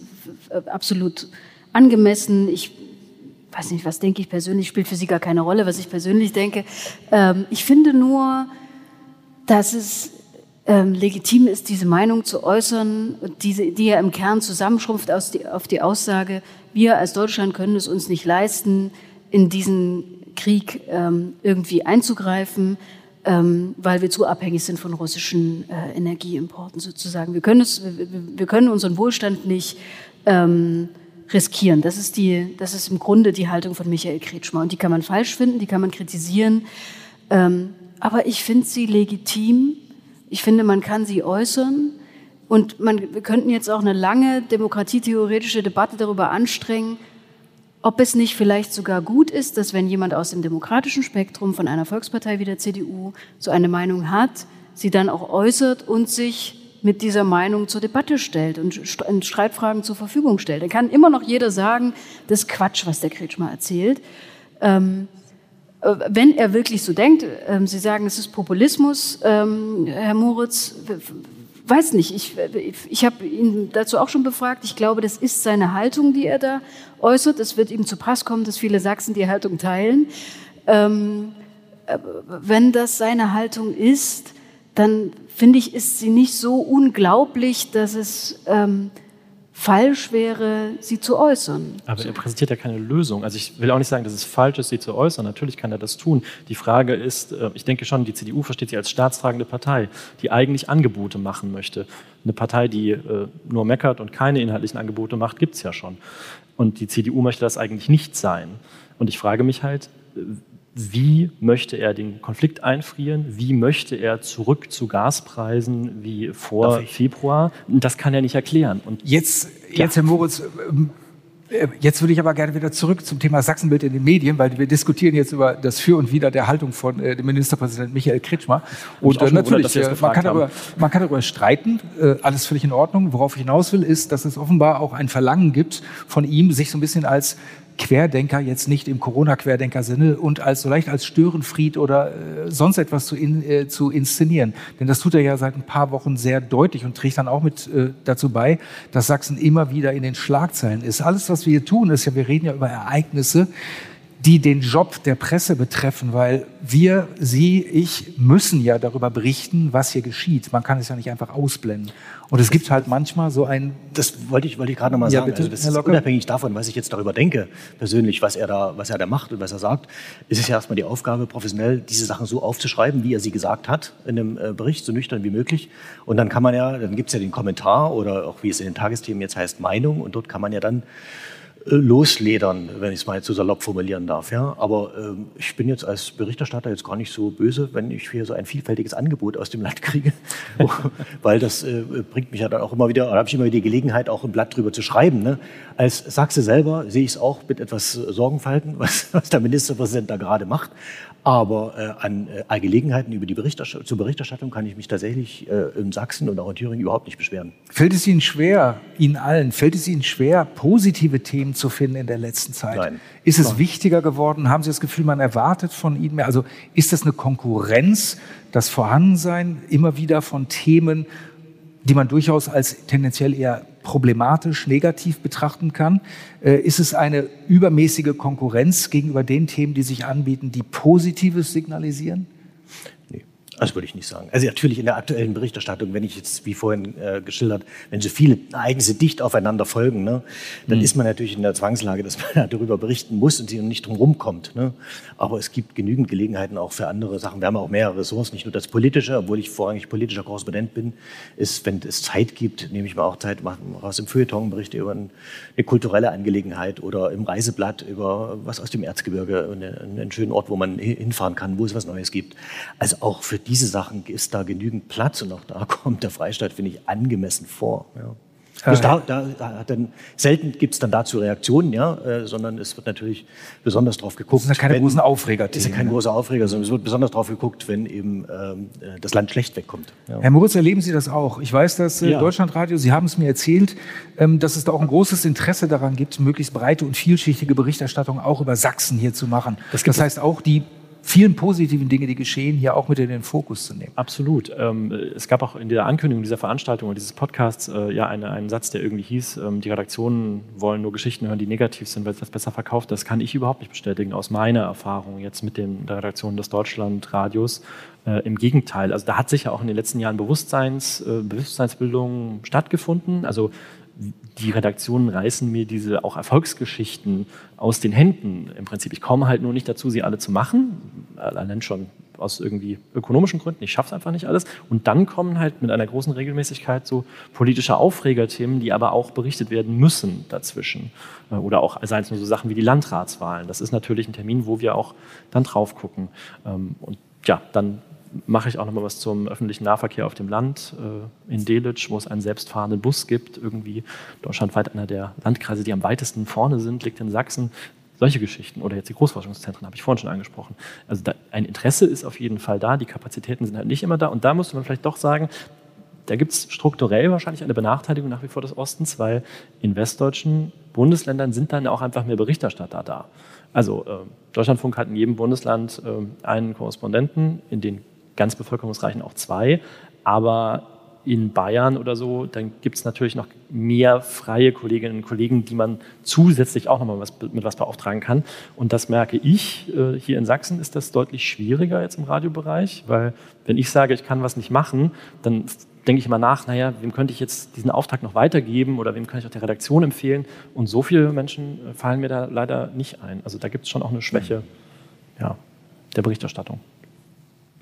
absolut angemessen. Ich weiß nicht, was denke ich persönlich, spielt für Sie gar keine Rolle, was ich persönlich denke. Ähm, ich finde nur, dass es ähm, legitim ist, diese Meinung zu äußern, diese, die ja im Kern zusammenschrumpft aus die, auf die Aussage, wir als Deutschland können es uns nicht leisten, in diesen Krieg ähm, irgendwie einzugreifen, ähm, weil wir zu abhängig sind von russischen äh, Energieimporten sozusagen. Wir können, es, wir, wir können unseren Wohlstand nicht ähm, riskieren. Das ist, die, das ist im Grunde die Haltung von Michael Kretschmer. Und die kann man falsch finden, die kann man kritisieren. Ähm, aber ich finde sie legitim. Ich finde, man kann sie äußern. Und man, wir könnten jetzt auch eine lange demokratietheoretische Debatte darüber anstrengen, ob es nicht vielleicht sogar gut ist, dass wenn jemand aus dem demokratischen Spektrum von einer Volkspartei wie der CDU so eine Meinung hat, sie dann auch äußert und sich mit dieser Meinung zur Debatte stellt und Streitfragen zur Verfügung stellt. Dann kann immer noch jeder sagen, das ist Quatsch, was der Kretschmer erzählt. Ähm, äh, wenn er wirklich so denkt, ähm, Sie sagen, es ist Populismus, ähm, Herr Moritz, weiß nicht, ich, ich habe ihn dazu auch schon befragt. Ich glaube, das ist seine Haltung, die er da äußert. Es wird ihm zu Pass kommen, dass viele Sachsen die Haltung teilen. Ähm, äh, wenn das seine Haltung ist, dann finde ich, ist sie nicht so unglaublich, dass es ähm, falsch wäre, sie zu äußern. Aber er präsentiert ja keine Lösung. Also ich will auch nicht sagen, dass es falsch ist, sie zu äußern. Natürlich kann er das tun. Die Frage ist, äh, ich denke schon, die CDU versteht sich als staatstragende Partei, die eigentlich Angebote machen möchte. Eine Partei, die äh, nur meckert und keine inhaltlichen Angebote macht, gibt es ja schon. Und die CDU möchte das eigentlich nicht sein. Und ich frage mich halt, äh, wie möchte er den Konflikt einfrieren, wie möchte er zurück zu Gaspreisen wie vor Februar. Das kann er nicht erklären. Und jetzt, jetzt Herr Moritz, ähm, äh, Jetzt würde ich aber gerne wieder zurück zum Thema Sachsenbild in den Medien, weil wir diskutieren jetzt über das Für und Wider der Haltung von äh, dem Ministerpräsidenten Michael Kretschmer. Und äh, natürlich, äh, man, kann darüber, man kann darüber streiten, äh, alles völlig in Ordnung. Worauf ich hinaus will, ist, dass es offenbar auch ein Verlangen gibt von ihm, sich so ein bisschen als Querdenker jetzt nicht im Corona-Querdenker-Sinne und als so leicht als Störenfried oder äh, sonst etwas zu, in, äh, zu inszenieren. Denn das tut er ja seit ein paar Wochen sehr deutlich und trägt dann auch mit äh, dazu bei, dass Sachsen immer wieder in den Schlagzeilen ist. Alles, was wir hier tun, ist ja, wir reden ja über Ereignisse, die den Job der Presse betreffen, weil wir, Sie, ich müssen ja darüber berichten, was hier geschieht. Man kann es ja nicht einfach ausblenden. Und es gibt halt manchmal so ein. Das wollte ich, wollte ich gerade noch mal ja, sagen. Bitte, also das ist unabhängig davon, was ich jetzt darüber denke, persönlich, was er da, was er da macht und was er sagt, ist es ja erstmal die Aufgabe, professionell diese Sachen so aufzuschreiben, wie er sie gesagt hat, in einem äh, Bericht, so nüchtern wie möglich. Und dann kann man ja, dann gibt es ja den Kommentar oder auch wie es in den Tagesthemen jetzt heißt, Meinung. Und dort kann man ja dann losledern, wenn ich es mal zu salopp formulieren darf. Ja? Aber ähm, ich bin jetzt als Berichterstatter jetzt gar nicht so böse, wenn ich hier so ein vielfältiges Angebot aus dem Land kriege, (laughs) weil das äh, bringt mich ja dann auch immer wieder, da habe ich immer wieder die Gelegenheit, auch ein Blatt drüber zu schreiben. Ne? Als Sachse selber sehe ich es auch mit etwas Sorgenfalten, (laughs) was, was der Ministerpräsident da gerade macht. Aber äh, an äh, Gelegenheiten über die Berichterstattung, zur Berichterstattung kann ich mich tatsächlich äh, in Sachsen und auch in Thüringen überhaupt nicht beschweren. Fällt es Ihnen schwer, Ihnen allen, fällt es Ihnen schwer, positive Themen zu finden in der letzten Zeit. Nein. Ist es wichtiger geworden? Haben Sie das Gefühl, man erwartet von Ihnen mehr? Also ist das eine Konkurrenz, das Vorhandensein immer wieder von Themen, die man durchaus als tendenziell eher problematisch, negativ betrachten kann? Äh, ist es eine übermäßige Konkurrenz gegenüber den Themen, die sich anbieten, die Positives signalisieren? Das würde ich nicht sagen. Also natürlich in der aktuellen Berichterstattung, wenn ich jetzt, wie vorhin äh, geschildert, wenn so viele Ereignisse dicht aufeinander folgen, ne, dann mhm. ist man natürlich in der Zwangslage, dass man (laughs) darüber berichten muss und sie nicht drum rumkommt. Ne. Aber es gibt genügend Gelegenheiten auch für andere Sachen. Wir haben auch mehrere Ressourcen, nicht nur das Politische, obwohl ich vorrangig politischer Korrespondent bin, ist, wenn es Zeit gibt, nehme ich mir auch Zeit, mache aus dem Feuilleton Berichte über eine kulturelle Angelegenheit oder im Reiseblatt über was aus dem Erzgebirge, einen, einen schönen Ort, wo man hinfahren kann, wo es was Neues gibt. Also auch für diese Sachen ist da genügend Platz und auch da (laughs) kommt der Freistaat, finde ich, angemessen vor. Ja. Äh, da, da, da dann, selten gibt es dann dazu Reaktionen, ja, äh, sondern es wird natürlich besonders drauf geguckt. Das sind ja keine wenn, großen Aufreger. Das ist ja kein ne? großer Aufreger, sondern es wird besonders drauf geguckt, wenn eben ähm, äh, das Land schlecht wegkommt. Ja. Herr Moritz, erleben Sie das auch? Ich weiß, dass äh, ja. Deutschlandradio, Sie haben es mir erzählt, ähm, dass es da auch ein großes Interesse daran gibt, möglichst breite und vielschichtige Berichterstattung auch über Sachsen hier zu machen. Das, das heißt auch die vielen positiven Dinge, die geschehen, hier auch mit in den Fokus zu nehmen. Absolut. Ähm, es gab auch in dieser Ankündigung dieser Veranstaltung oder dieses Podcasts äh, ja eine, einen Satz, der irgendwie hieß, ähm, die Redaktionen wollen nur Geschichten hören, die negativ sind, weil es das besser verkauft. Das kann ich überhaupt nicht bestätigen aus meiner Erfahrung jetzt mit den Redaktionen des Deutschlandradios. Äh, Im Gegenteil, also da hat sich ja auch in den letzten Jahren Bewusstseins, äh, Bewusstseinsbildung stattgefunden. Also die Redaktionen reißen mir diese auch Erfolgsgeschichten aus den Händen im Prinzip. Ich komme halt nur nicht dazu, sie alle zu machen, allein schon aus irgendwie ökonomischen Gründen. Ich schaffe es einfach nicht alles. Und dann kommen halt mit einer großen Regelmäßigkeit so politische Aufregerthemen, die aber auch berichtet werden müssen dazwischen. Äh, oder auch, seien es nur so Sachen wie die Landratswahlen. Das ist natürlich ein Termin, wo wir auch dann drauf gucken. Ähm, und ja, dann mache ich auch noch mal was zum öffentlichen Nahverkehr auf dem Land äh, in Delitzsch, wo es einen selbstfahrenden Bus gibt. Irgendwie deutschlandweit einer der Landkreise, die am weitesten vorne sind, liegt in Sachsen. Solche Geschichten oder jetzt die Großforschungszentren habe ich vorhin schon angesprochen. Also da, ein Interesse ist auf jeden Fall da, die Kapazitäten sind halt nicht immer da und da muss man vielleicht doch sagen, da gibt es strukturell wahrscheinlich eine Benachteiligung nach wie vor des Ostens, weil in westdeutschen Bundesländern sind dann auch einfach mehr Berichterstatter da. Also äh, Deutschlandfunk hat in jedem Bundesland äh, einen Korrespondenten, in den ganz bevölkerungsreichen auch zwei. Aber in Bayern oder so, dann gibt es natürlich noch mehr freie Kolleginnen und Kollegen, die man zusätzlich auch nochmal was, mit was beauftragen kann. Und das merke ich. Äh, hier in Sachsen ist das deutlich schwieriger jetzt im Radiobereich, weil wenn ich sage, ich kann was nicht machen, dann denke ich immer nach, naja, wem könnte ich jetzt diesen Auftrag noch weitergeben oder wem kann ich auch der Redaktion empfehlen? Und so viele Menschen äh, fallen mir da leider nicht ein. Also da gibt es schon auch eine Schwäche ja, der Berichterstattung.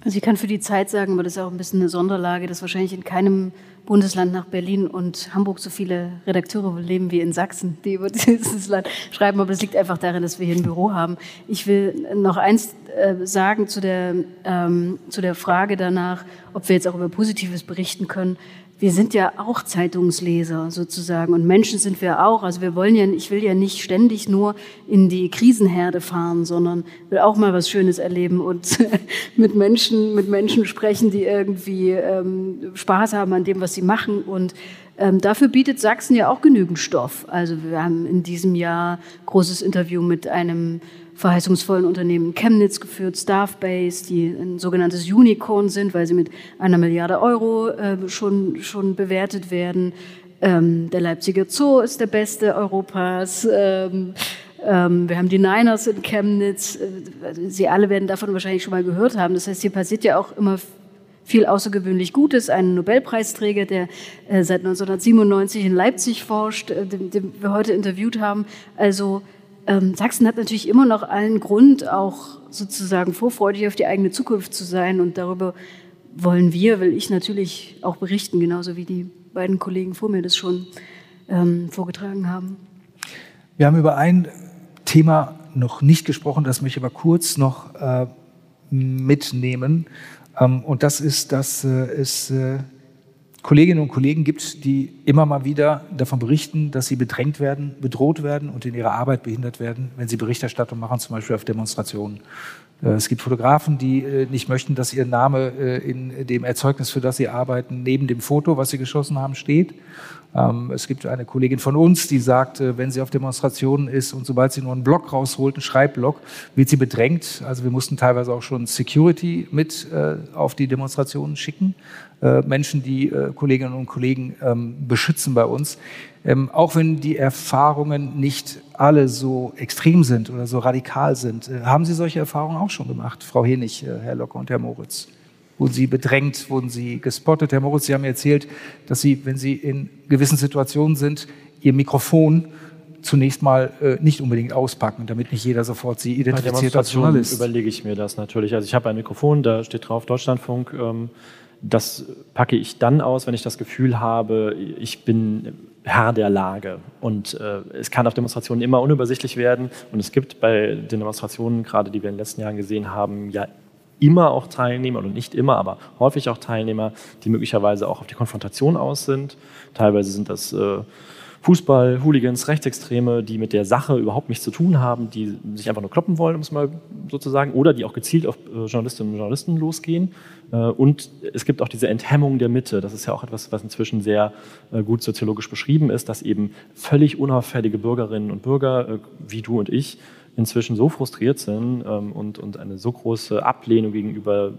Also ich kann für die Zeit sagen, aber das ist auch ein bisschen eine Sonderlage, dass wahrscheinlich in keinem Bundesland nach Berlin und Hamburg so viele Redakteure leben wie in Sachsen, die über (laughs) dieses Land schreiben. Aber das liegt einfach darin, dass wir hier ein Büro haben. Ich will noch eins äh, sagen zu der, ähm, zu der Frage danach, ob wir jetzt auch über Positives berichten können wir sind ja auch Zeitungsleser sozusagen und Menschen sind wir auch. Also wir wollen ja, ich will ja nicht ständig nur in die Krisenherde fahren, sondern will auch mal was Schönes erleben und (laughs) mit Menschen, mit Menschen sprechen, die irgendwie ähm, Spaß haben an dem, was sie machen und ähm, dafür bietet Sachsen ja auch genügend Stoff. Also wir haben in diesem Jahr großes Interview mit einem verheißungsvollen Unternehmen Chemnitz geführt, Staffbase, die ein sogenanntes Unicorn sind, weil sie mit einer Milliarde Euro äh, schon, schon bewertet werden. Ähm, der Leipziger Zoo ist der beste Europas. Ähm, ähm, wir haben die Niners in Chemnitz. Äh, sie alle werden davon wahrscheinlich schon mal gehört haben. Das heißt, hier passiert ja auch immer viel außergewöhnlich Gutes. Ein Nobelpreisträger, der äh, seit 1997 in Leipzig forscht, äh, den, den wir heute interviewt haben. Also ähm, Sachsen hat natürlich immer noch allen Grund, auch sozusagen vorfreudig auf die eigene Zukunft zu sein. Und darüber wollen wir, will ich natürlich auch berichten, genauso wie die beiden Kollegen vor mir das schon ähm, vorgetragen haben. Wir haben über ein Thema noch nicht gesprochen, das möchte ich aber kurz noch äh, mitnehmen. Ähm, und das ist, dass äh, es äh, Kolleginnen und Kollegen gibt, die immer mal wieder davon berichten, dass sie bedrängt werden, bedroht werden und in ihrer Arbeit behindert werden, wenn sie Berichterstattung machen, zum Beispiel auf Demonstrationen. Äh, es gibt Fotografen, die äh, nicht möchten, dass ihr Name äh, in dem Erzeugnis, für das sie arbeiten, neben dem Foto, was sie geschossen haben, steht. Ähm, es gibt eine Kollegin von uns, die sagt, äh, wenn sie auf Demonstrationen ist und sobald sie nur einen Block rausholt, einen Schreibblock, wird sie bedrängt. Also wir mussten teilweise auch schon Security mit äh, auf die Demonstrationen schicken. Äh, Menschen, die äh, Kolleginnen und Kollegen ähm, beschützen bei uns. Ähm, auch wenn die Erfahrungen nicht alle so extrem sind oder so radikal sind. Haben Sie solche Erfahrungen auch schon gemacht, Frau Henig, Herr Locker und Herr Moritz? Wurden Sie bedrängt, wurden Sie gespottet? Herr Moritz, Sie haben mir erzählt, dass Sie, wenn Sie in gewissen Situationen sind, Ihr Mikrofon zunächst mal äh, nicht unbedingt auspacken, damit nicht jeder sofort Sie identifiziert als Journalist. überlege ich mir das natürlich. Also ich habe ein Mikrofon, da steht drauf Deutschlandfunk. Ähm, das packe ich dann aus, wenn ich das Gefühl habe, ich bin Herr der Lage. Und äh, es kann auf Demonstrationen immer unübersichtlich werden. Und es gibt bei den Demonstrationen, gerade die wir in den letzten Jahren gesehen haben, ja immer auch Teilnehmer, oder nicht immer, aber häufig auch Teilnehmer, die möglicherweise auch auf die Konfrontation aus sind. Teilweise sind das äh, Fußball, Hooligans, Rechtsextreme, die mit der Sache überhaupt nichts zu tun haben, die sich einfach nur kloppen wollen, um es mal sozusagen, oder die auch gezielt auf äh, Journalistinnen und Journalisten losgehen. Äh, und es gibt auch diese Enthemmung der Mitte. Das ist ja auch etwas, was inzwischen sehr gut soziologisch beschrieben ist, dass eben völlig unauffällige Bürgerinnen und Bürger wie du und ich inzwischen so frustriert sind ähm, und, und eine so große Ablehnung gegenüber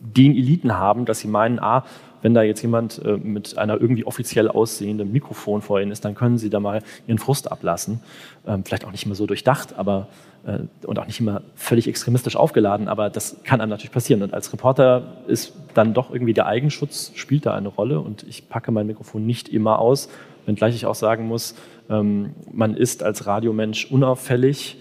den Eliten haben, dass sie meinen, ah, wenn da jetzt jemand äh, mit einer irgendwie offiziell aussehenden Mikrofon vor ihnen ist, dann können sie da mal ihren Frust ablassen. Ähm, vielleicht auch nicht immer so durchdacht, aber äh, und auch nicht immer völlig extremistisch aufgeladen, aber das kann einem natürlich passieren. Und als Reporter ist dann doch irgendwie der Eigenschutz spielt da eine Rolle und ich packe mein Mikrofon nicht immer aus, wenngleich ich auch sagen muss, ähm, man ist als Radiomensch unauffällig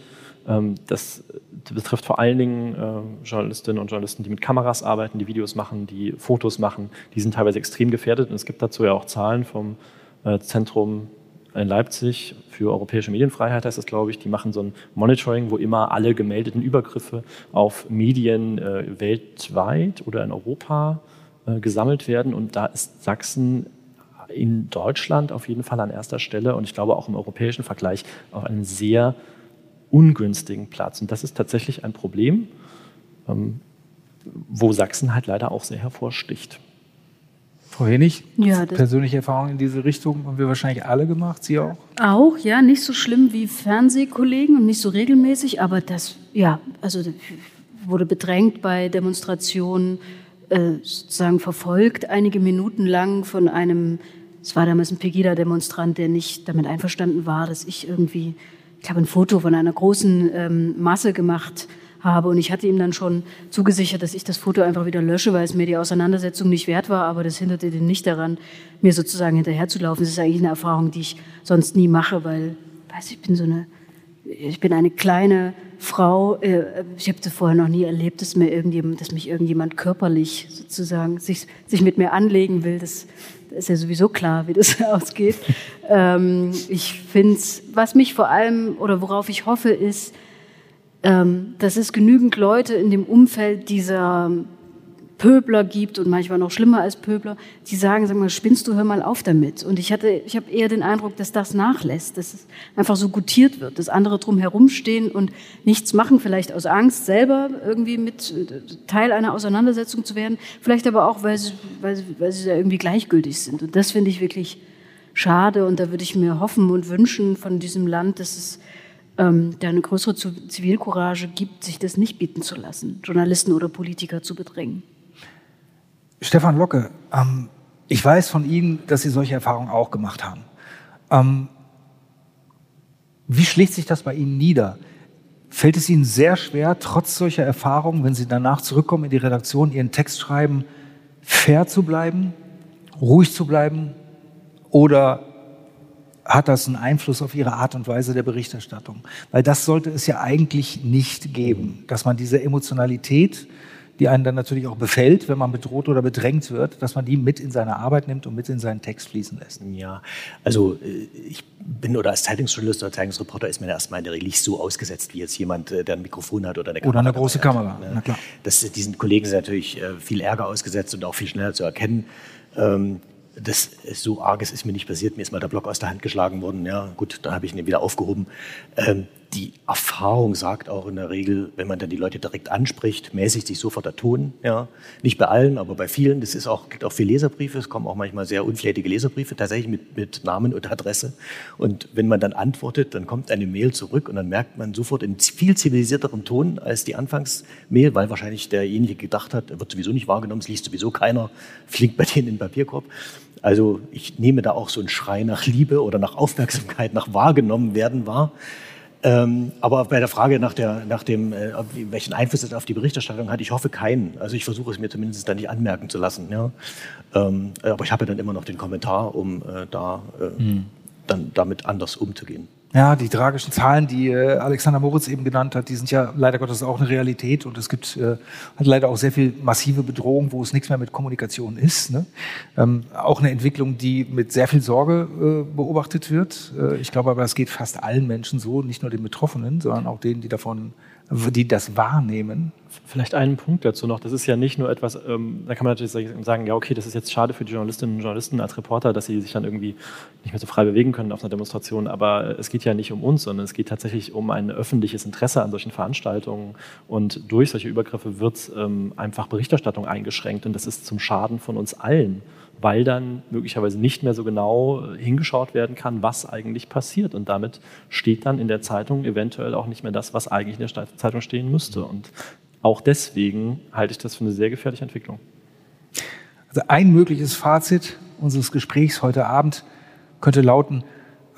das betrifft vor allen Dingen äh, Journalistinnen und Journalisten, die mit Kameras arbeiten, die Videos machen, die Fotos machen. Die sind teilweise extrem gefährdet. Und es gibt dazu ja auch Zahlen vom äh, Zentrum in Leipzig für europäische Medienfreiheit, heißt das, glaube ich. Die machen so ein Monitoring, wo immer alle gemeldeten Übergriffe auf Medien äh, weltweit oder in Europa gesammelt werden. Und da ist Sachsen in Deutschland auf jeden Fall an erster Stelle und ich glaube auch im europäischen Vergleich auf einem sehr ungünstigen Platz. Und das ist tatsächlich ein Problem, ähm, wo Sachsen halt leider auch sehr hervorsticht. Frau Henig, ja, persönliche Erfahrungen in diese Richtung haben wir wahrscheinlich alle gemacht, Sie auch? Auch, ja, nicht so schlimm wie Fernsehkollegen und nicht so regelmäßig, aber das, ja, also wurde bedrängt bei Demonstrationen, äh, sozusagen verfolgt, einige Minuten lang von einem, es war damals ein Pegida-Demonstrant, der nicht damit einverstanden war, dass ich irgendwie ich habe ein Foto von einer großen ähm, Masse gemacht habe und ich hatte ihm dann schon zugesichert, dass ich das Foto einfach wieder lösche, weil es mir die Auseinandersetzung nicht wert war, aber das hinderte den nicht daran, mir sozusagen hinterherzulaufen. Das ist eigentlich eine Erfahrung, die ich sonst nie mache, weil, weiß ich bin so eine, ich bin eine kleine Frau. Äh, ich habe das vorher noch nie erlebt, dass mir irgendjemand, dass mich irgendjemand körperlich sozusagen sich, sich mit mir anlegen will. Das ist ja sowieso klar, wie das (laughs) ausgeht. Ähm, ich finde was mich vor allem oder worauf ich hoffe, ist, ähm, dass es genügend Leute in dem Umfeld dieser Pöbler gibt und manchmal noch schlimmer als Pöbler, die sagen, sag mal, spinnst du, hör mal auf damit. Und ich hatte, ich habe eher den Eindruck, dass das nachlässt, dass es einfach so gutiert wird, dass andere drum herumstehen und nichts machen, vielleicht aus Angst selber irgendwie mit äh, Teil einer Auseinandersetzung zu werden, vielleicht aber auch, weil sie, weil sie, weil sie da irgendwie gleichgültig sind. Und das finde ich wirklich schade und da würde ich mir hoffen und wünschen von diesem Land, dass es ähm, da eine größere Zivilcourage gibt, sich das nicht bieten zu lassen, Journalisten oder Politiker zu bedrängen. Stefan Locke, ähm, ich weiß von Ihnen, dass Sie solche Erfahrungen auch gemacht haben. Ähm, wie schlägt sich das bei Ihnen nieder? Fällt es Ihnen sehr schwer, trotz solcher Erfahrungen, wenn Sie danach zurückkommen in die Redaktion, Ihren Text schreiben, fair zu bleiben, ruhig zu bleiben? Oder hat das einen Einfluss auf Ihre Art und Weise der Berichterstattung? Weil das sollte es ja eigentlich nicht geben, dass man diese Emotionalität die einen dann natürlich auch befällt, wenn man bedroht oder bedrängt wird, dass man die mit in seine Arbeit nimmt und mit in seinen Text fließen lässt. Ja, also äh, ich bin oder als Zeitungsjournalist oder Zeitungsreporter ist mir erstmal in der Regel nicht so ausgesetzt wie jetzt jemand, äh, der ein Mikrofon hat oder eine Kamera. Oder eine große Kamera. Na klar. Das, diesen Kollegen sind natürlich äh, viel Ärger ausgesetzt und auch viel schneller zu erkennen. Ähm, das so arges ist mir nicht passiert. Mir ist mal der Block aus der Hand geschlagen worden. Ja, gut, dann habe ich ihn wieder aufgehoben. Ähm, die Erfahrung sagt auch in der Regel, wenn man dann die Leute direkt anspricht, mäßigt sich sofort der Ton. Ja. Nicht bei allen, aber bei vielen. Das ist auch, gibt auch viele Leserbriefe. Es kommen auch manchmal sehr unflätige Leserbriefe, tatsächlich mit, mit Namen und Adresse. Und wenn man dann antwortet, dann kommt eine Mail zurück und dann merkt man sofort in viel zivilisierterem Ton als die Anfangsmail, weil wahrscheinlich derjenige gedacht hat, er wird sowieso nicht wahrgenommen, es liest sowieso keiner, (laughs) fliegt bei denen in den Papierkorb. Also ich nehme da auch so einen Schrei nach Liebe oder nach Aufmerksamkeit, nach wahrgenommen werden wahr. Ähm, aber bei der Frage nach, der, nach dem, äh, welchen Einfluss es auf die Berichterstattung hat, ich hoffe keinen. Also ich versuche es mir zumindest dann nicht anmerken zu lassen. Ja? Ähm, aber ich habe ja dann immer noch den Kommentar, um äh, da äh, mhm. dann damit anders umzugehen. Ja, die tragischen Zahlen, die äh, Alexander Moritz eben genannt hat, die sind ja leider Gottes auch eine Realität und es gibt äh, leider auch sehr viel massive Bedrohung, wo es nichts mehr mit Kommunikation ist. Ne? Ähm, auch eine Entwicklung, die mit sehr viel Sorge äh, beobachtet wird. Äh, ich glaube aber, es geht fast allen Menschen so, nicht nur den Betroffenen, sondern auch denen, die davon die das wahrnehmen. Vielleicht einen Punkt dazu noch. Das ist ja nicht nur etwas, ähm, da kann man natürlich sagen, ja, okay, das ist jetzt schade für die Journalistinnen und Journalisten als Reporter, dass sie sich dann irgendwie nicht mehr so frei bewegen können auf einer Demonstration. Aber es geht ja nicht um uns, sondern es geht tatsächlich um ein öffentliches Interesse an solchen Veranstaltungen. Und durch solche Übergriffe wird ähm, einfach Berichterstattung eingeschränkt. Und das ist zum Schaden von uns allen weil dann möglicherweise nicht mehr so genau hingeschaut werden kann, was eigentlich passiert. Und damit steht dann in der Zeitung eventuell auch nicht mehr das, was eigentlich in der Zeitung stehen müsste. Und auch deswegen halte ich das für eine sehr gefährliche Entwicklung. Also ein mögliches Fazit unseres Gesprächs heute Abend könnte lauten,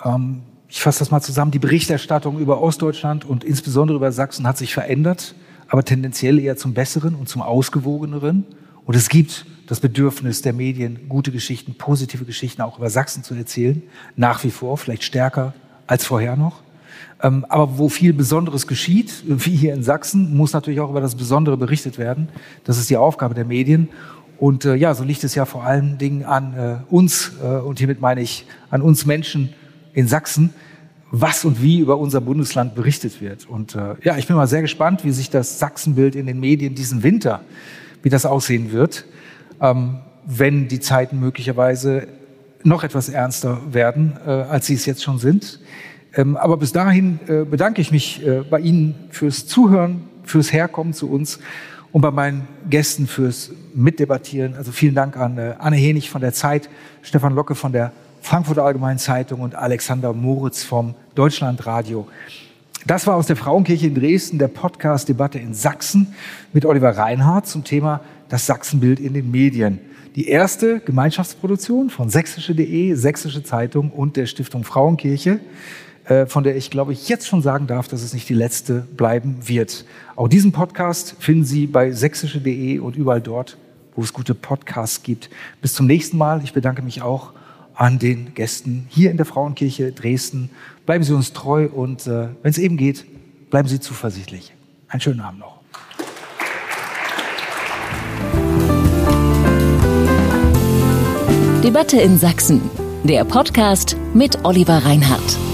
ähm, ich fasse das mal zusammen, die Berichterstattung über Ostdeutschland und insbesondere über Sachsen hat sich verändert, aber tendenziell eher zum Besseren und zum Ausgewogeneren. Und es gibt das Bedürfnis der Medien, gute Geschichten, positive Geschichten auch über Sachsen zu erzählen, nach wie vor, vielleicht stärker als vorher noch. Ähm, aber wo viel Besonderes geschieht, wie hier in Sachsen, muss natürlich auch über das Besondere berichtet werden. Das ist die Aufgabe der Medien. Und äh, ja, so liegt es ja vor allen Dingen an äh, uns, äh, und hiermit meine ich an uns Menschen in Sachsen, was und wie über unser Bundesland berichtet wird. Und äh, ja, ich bin mal sehr gespannt, wie sich das Sachsenbild in den Medien diesen Winter, wie das aussehen wird ähm, wenn die Zeiten möglicherweise noch etwas ernster werden, äh, als sie es jetzt schon sind. Ähm, aber bis dahin äh, bedanke ich mich äh, bei Ihnen fürs Zuhören, fürs Herkommen zu uns und bei meinen Gästen fürs Mitdebattieren. Also vielen Dank an äh, Anne Henig von der Zeit, Stefan Locke von der Frankfurter Allgemeinen Zeitung und Alexander Moritz vom Deutschlandradio. Das war aus der Frauenkirche in Dresden der Podcast Debatte in Sachsen mit Oliver Reinhardt zum Thema das Sachsenbild in den Medien. Die erste Gemeinschaftsproduktion von sächsische.de, Sächsische Zeitung und der Stiftung Frauenkirche, äh, von der ich glaube ich jetzt schon sagen darf, dass es nicht die letzte bleiben wird. Auch diesen Podcast finden Sie bei sächsische.de und überall dort, wo es gute Podcasts gibt. Bis zum nächsten Mal. Ich bedanke mich auch an den Gästen hier in der Frauenkirche Dresden. Bleiben Sie uns treu und äh, wenn es eben geht, bleiben Sie zuversichtlich. Einen schönen Abend noch. Debatte in Sachsen. Der Podcast mit Oliver Reinhardt.